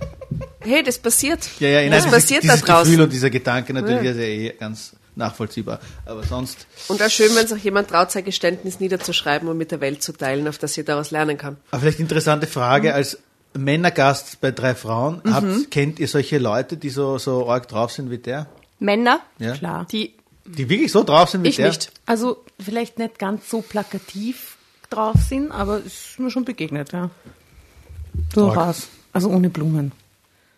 Hey, das passiert. Ja, ja, das nein, passiert da dieses draußen. Gefühl und dieser Gedanke natürlich ist ja eh ganz nachvollziehbar. Aber sonst, Und auch schön, wenn sich jemand traut, sein Geständnis niederzuschreiben und mit der Welt zu teilen, auf das sie daraus lernen kann. aber vielleicht interessante Frage, als Männergast bei drei Frauen, Mhm. habt, kennt ihr solche Leute, die so, so arg drauf sind wie der? Männer, Ja? Klar. die, Die wirklich so drauf sind wie Ich der? nicht. Also vielleicht nicht ganz so plakativ drauf sind, aber es ist mir schon begegnet, ja. Durchaus. Also ohne Blumen.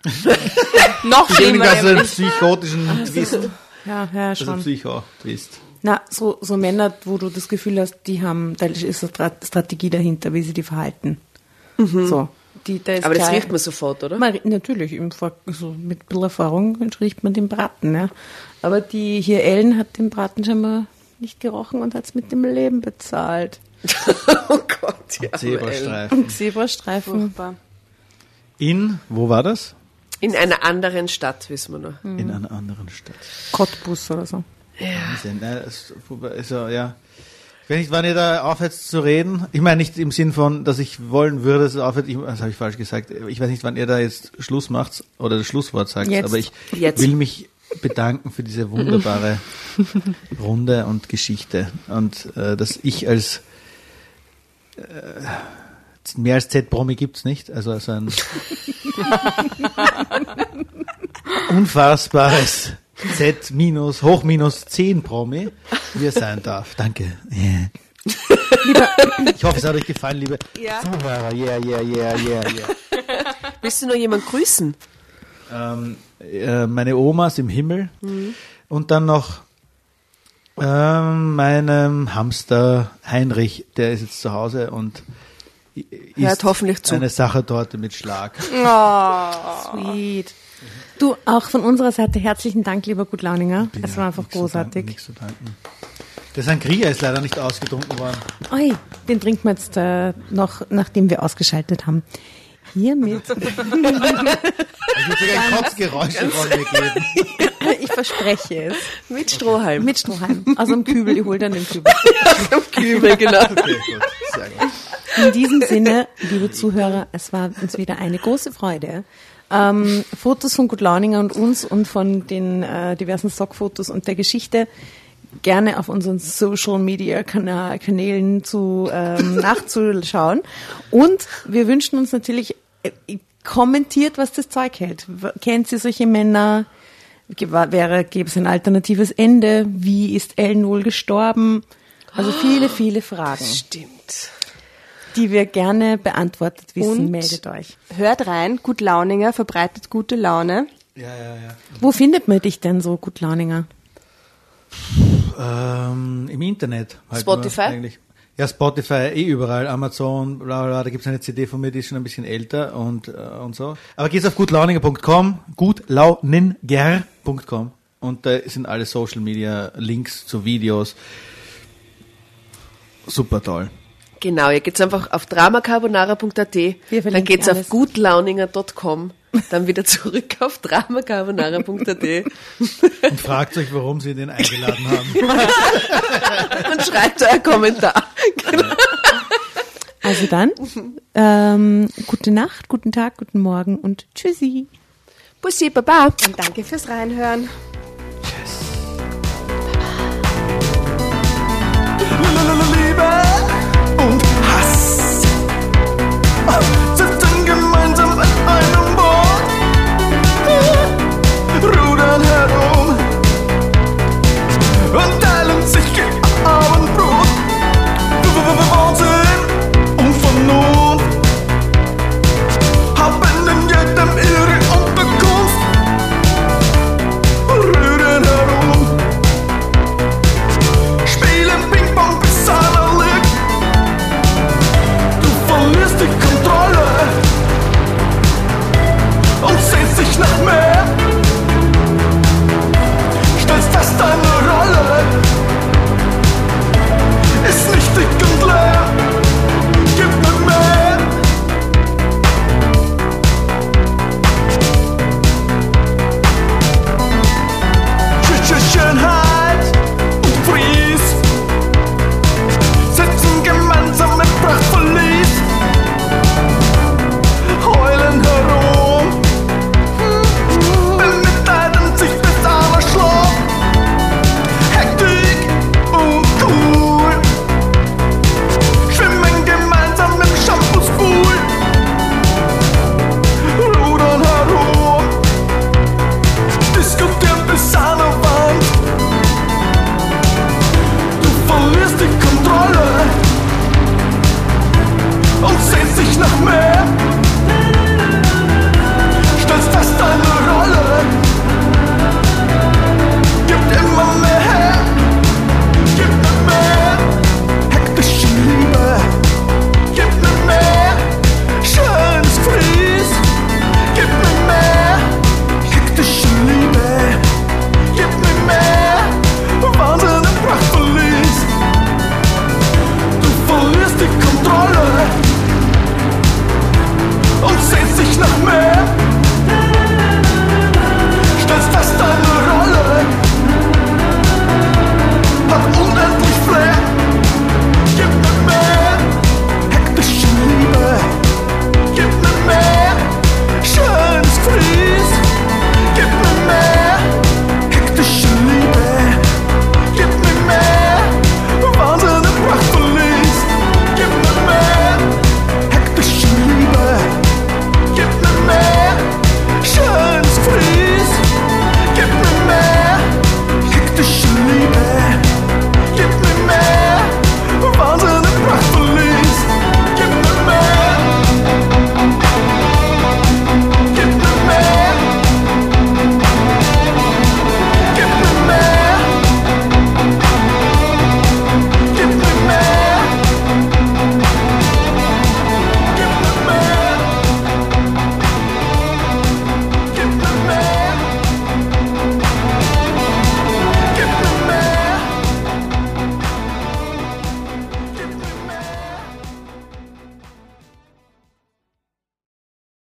noch schlimmer Weniger so einen psychotischen Twist. Ja, ja, Also schon. Psycho-Twist. Na, so, so Männer, wo du das Gefühl hast, die haben, da ist eine Stra- Strategie dahinter, wie sie die verhalten. So. Die, da ist Aber das klar- riecht man sofort, oder? Man, natürlich, im, Vor- so mit ein bisschen Erfahrung riecht man den Braten, ja. Aber die hier Ellen hat den Braten scheinbar nicht gerochen und hat es mit dem Leben bezahlt. oh Gott, ja. Zebrastreifen. Zebrastreifen. Furchtbar. In, wo war das? In einer anderen Stadt, wissen wir noch. In einer anderen Stadt. Cottbus oder so. Wahnsinn. Ne? Es- Also, ja. Ich weiß nicht, wann ihr da aufhört zu reden. Ich meine nicht im Sinn von, dass ich wollen würde, dass es aufhört. Ich, das habe ich falsch gesagt. Ich weiß nicht, wann ihr da jetzt Schluss macht oder das Schlusswort sagt. Jetzt. Aber ich Jetzt. will mich bedanken für diese wunderbare Runde und Geschichte. Und äh, dass ich als äh, mehr als Z-Promi gibt's nicht. Also als ein unfassbares Z minus, hoch minus 10 Promi, wie er sein darf. Danke. Yeah. ich hoffe, es hat euch gefallen, liebe Ja. Zuhörer. Yeah, yeah, yeah, yeah, yeah. Willst du noch jemand grüßen? ähm, äh, meine Omas im Himmel und dann noch ähm, meinem Hamster Heinrich, der ist jetzt zu Hause und i- Hört isst hoffentlich zu. eine Sachertorte mit Schlag. Sweet. Du, auch von unserer Seite herzlichen Dank, lieber Gutlauninger. Es war einfach Nichts zu danken, großartig. nichts zu danken. Der Sangria ist leider nicht ausgetrunken worden. Oi, den trinken wir jetzt äh, noch, nachdem wir ausgeschaltet haben. Hiermit, Ich sogar Kotzgeräusche von mir geben. ich verspreche es, Mit Strohhalm. mit Strohhalm aus dem Kübel, ich hol dann den Kübel. Kübel, genau. Okay, gut. Sehr gut. In diesem Sinne, liebe Zuhörer, es war uns wieder eine große Freude. Ähm, Fotos von Gutlauninger und uns und von den äh, diversen Stockfotos und der Geschichte gerne auf unseren Social Media Kana Kanälen zu ähm, nachzuschauen. Und wir wünschen uns natürlich äh, kommentiert, was das Zeug hält. Kennt ihr solche Männer? Wäre, gäbe es ein alternatives Ende? Wie ist Ellen wohl gestorben? Also viele, viele Fragen Stimmt. Die wir gerne beantwortet wissen, Und? meldet euch. Hört rein, Gut Launinger verbreitet gute Laune. Ja, ja, ja. Wo findet man dich denn so, gut Launinger? Ähm, Im Internet. Halt Spotify? Eigentlich. Ja, Spotify, eh überall, Amazon, bla bla bla. Da gibt's eine CD von mir, die ist schon ein bisschen älter und, äh, und so. Aber geht's auf gutlauninger.com, gutlauninger.com und da sind alle Social Media Links zu Videos. Super toll. Genau, ihr geht's einfach auf dramacarbonara.at, dann verlinken geht's auf gutlauninger.com, dann wieder zurück auf dramacarbonara.at Und fragt euch, warum sie den eingeladen haben. und schreibt euer Kommentar. Also dann, ähm, gute Nacht, guten Tag, guten Morgen und tschüssi. Bussi, Baba. Und danke fürs Reinhören.